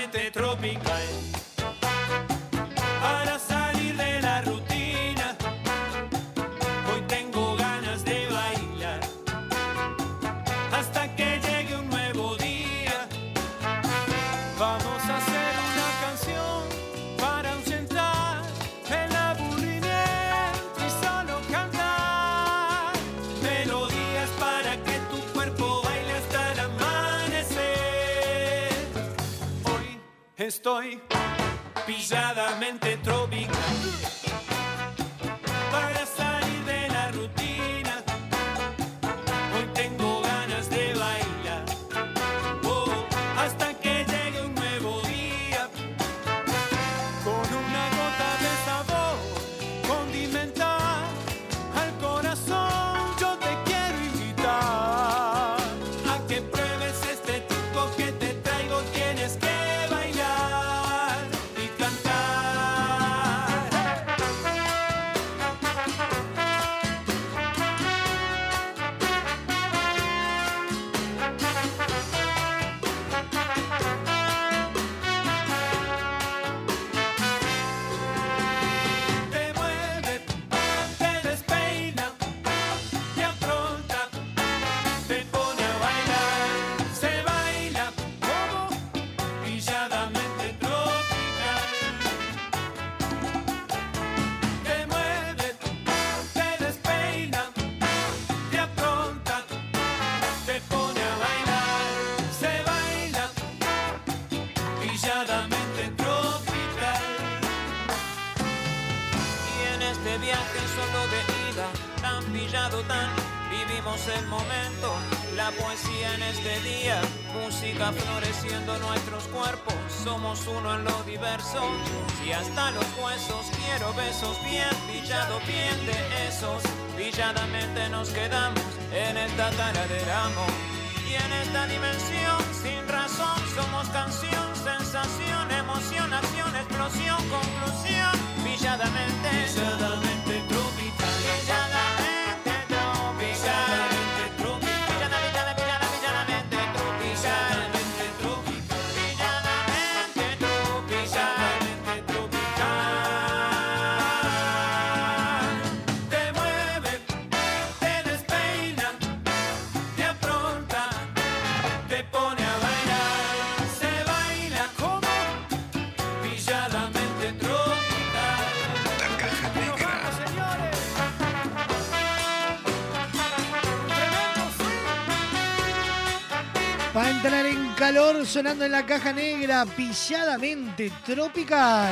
sonando en la caja negra, pilladamente tropical.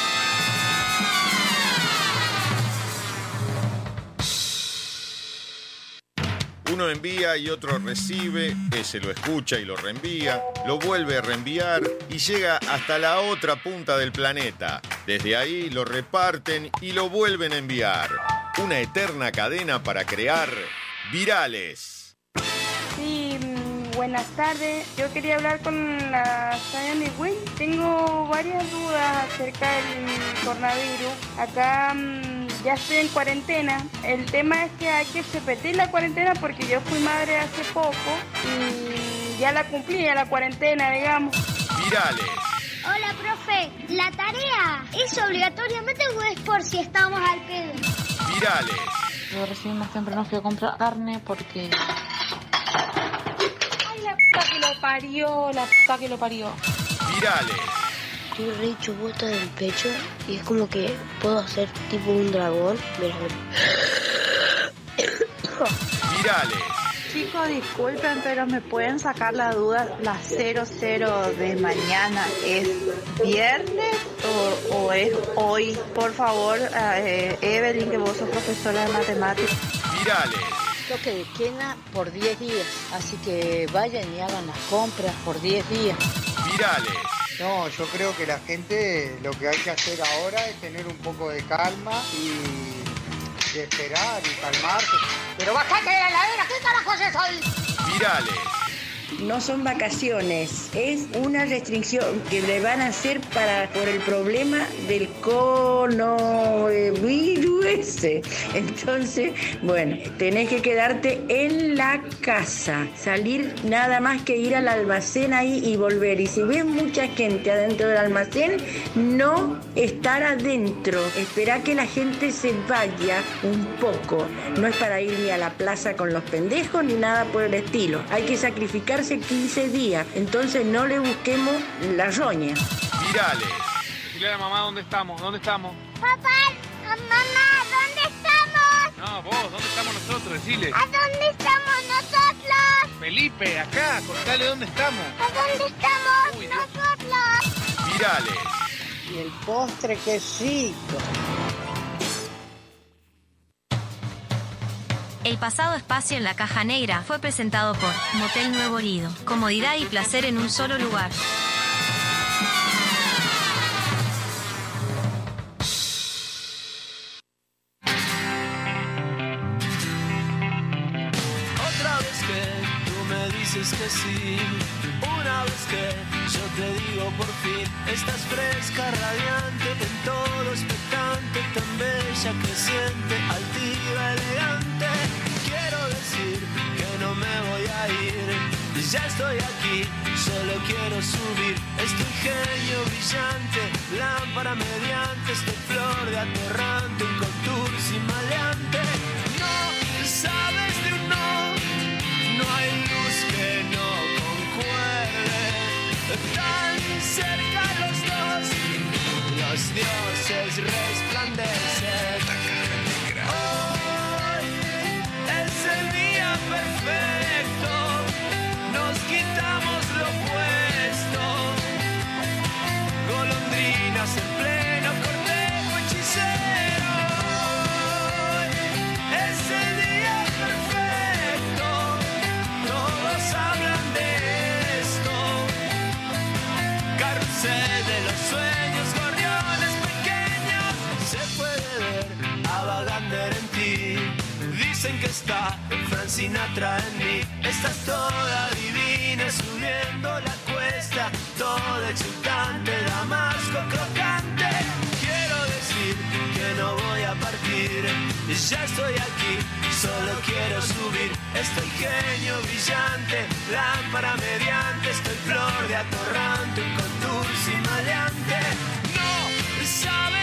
Uno envía y otro recibe, ese lo escucha y lo reenvía, lo vuelve a reenviar y llega hasta la otra punta del planeta. Desde ahí lo reparten y lo vuelven a enviar. Una eterna cadena para crear virales. Sí, mm, buenas tardes. Yo quería hablar con la Sayani Win. Tengo varias dudas acerca del coronavirus. Acá mm, ya estoy en cuarentena. El tema es que hay que repetir la cuarentena porque yo fui madre hace poco y ya la cumplí, ya la cuarentena, digamos. Virales. Hola, profe. ¿La tarea es obligatoriamente o es por si estamos al pedo? Virales. Yo recién más temprano fui a comprar carne porque... Ay, la puta que lo parió, la puta que lo parió. Virales. Estoy re hecho bota del pecho y es como que puedo hacer tipo un dragón. Mira, Virales. Chicos, disculpen, pero me pueden sacar la duda, la 00 de mañana, ¿es viernes o, o es hoy? Por favor, eh, Evelyn, que vos sos profesora de matemáticas. Virales. Toque de queda por 10 días, así que vayan y hagan las compras por 10 días. Virales. No, yo creo que la gente lo que hay que hacer ahora es tener un poco de calma y, esperar y calmarse. Pero bajate de la heladera, ¿qué carajo es ahí? Virales. No son vacaciones, es una restricción que le van a hacer para por el problema del coronavirus ese. Entonces, bueno, tenés que quedarte en la casa, salir nada más que ir al almacén ahí y volver. Y si ves mucha gente adentro del almacén, no estar adentro. Esperá que la gente se vaya un poco. No es para ir ni a la plaza con los pendejos ni nada por el estilo. Hay que sacrificarse 15 días. Entonces no le busquemos la roña. Virales. Dile a la mamá dónde estamos, dónde estamos. Papá, mamá, ¿dónde estamos? No, vos, ¿dónde estamos nosotros? Decile. ¿A dónde estamos nosotros? Felipe, acá, contale dónde estamos. ¿A dónde estamos nosotros? Virales. Y el postre, qué rico. El pasado espacio en la caja negra fue presentado por Motel Nuevo Lido. Comodidad y placer en un solo lugar. Ya estoy aquí, solo quiero subir. Este ingenio brillante, lámpara mediante, este flor de atorrante, un contour sin maleante. No sabes de un no, no hay luz que no concuerde. Tan cerca los dos, los dioses resplandecen. Hoy es el día perfecto, Golondrinas que está Frank Sinatra en mí. Estás toda divina subiendo la cuesta, toda exultante, damasco crocante. Quiero decir que no voy a partir, ya estoy aquí, solo quiero subir. Estoy genio brillante, lámpara mediante, estoy flor de atorrante, un contour sin maleante. No sabes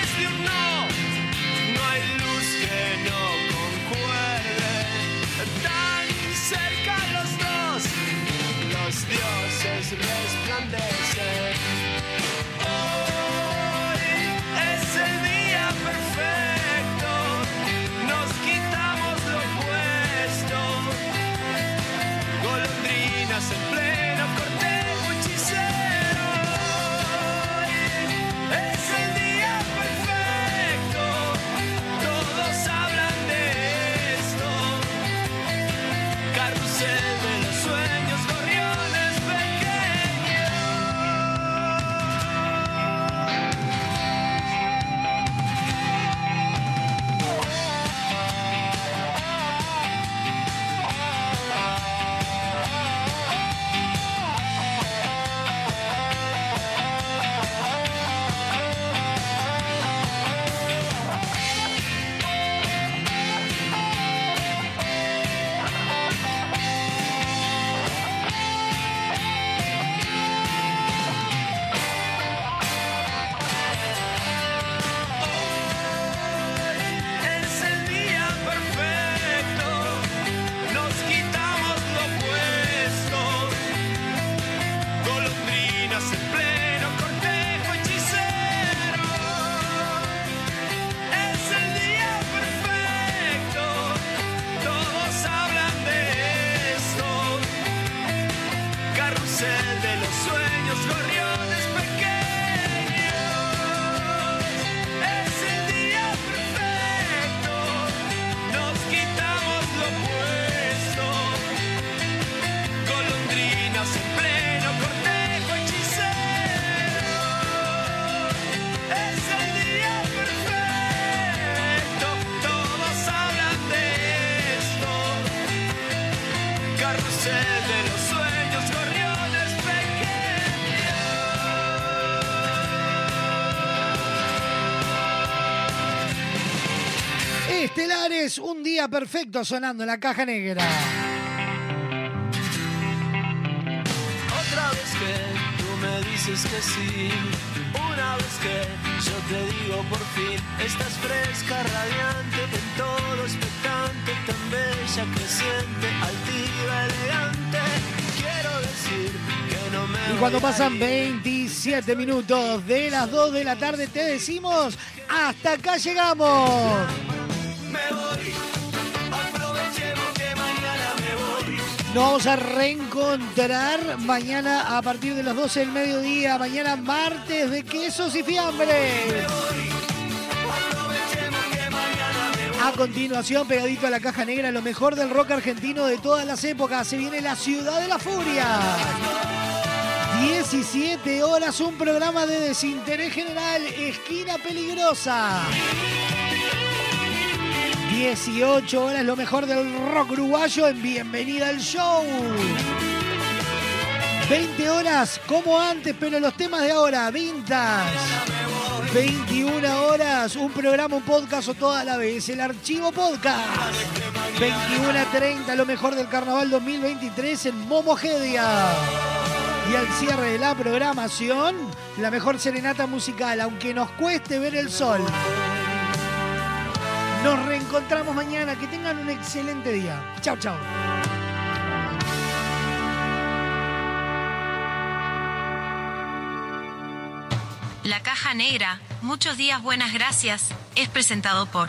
día perfecto sonando en la caja negra. Otra vez que tú me dices que sí, una vez que yo te digo por fin, estás fresca, radiante, en todo expectante, tan bella, creciente, altiva, elegante. Quiero decir que no me Y cuando pasan ir. 27 minutos de las 2 de la tarde, te decimos, hasta acá llegamos. Nos vamos a reencontrar mañana a partir de las 12 del mediodía. Mañana martes de quesos y fiambres. A continuación, pegadito a la caja negra, lo mejor del rock argentino de todas las épocas. Se viene la ciudad de la furia. 17 horas, un programa de desinterés general, esquina peligrosa. 18 horas, lo mejor del rock uruguayo en Bienvenida al Show. 20 horas como antes, pero los temas de ahora, vintage. 21 horas, un programa, un podcast o toda la vez, el archivo podcast. 21 a 30, lo mejor del carnaval 2023 en Momogedia. Y al cierre de la programación, la mejor serenata musical, aunque nos cueste ver el sol. Nos reencontramos mañana, que tengan un excelente día. Chao, chao. La caja negra, muchos días buenas gracias, es presentado por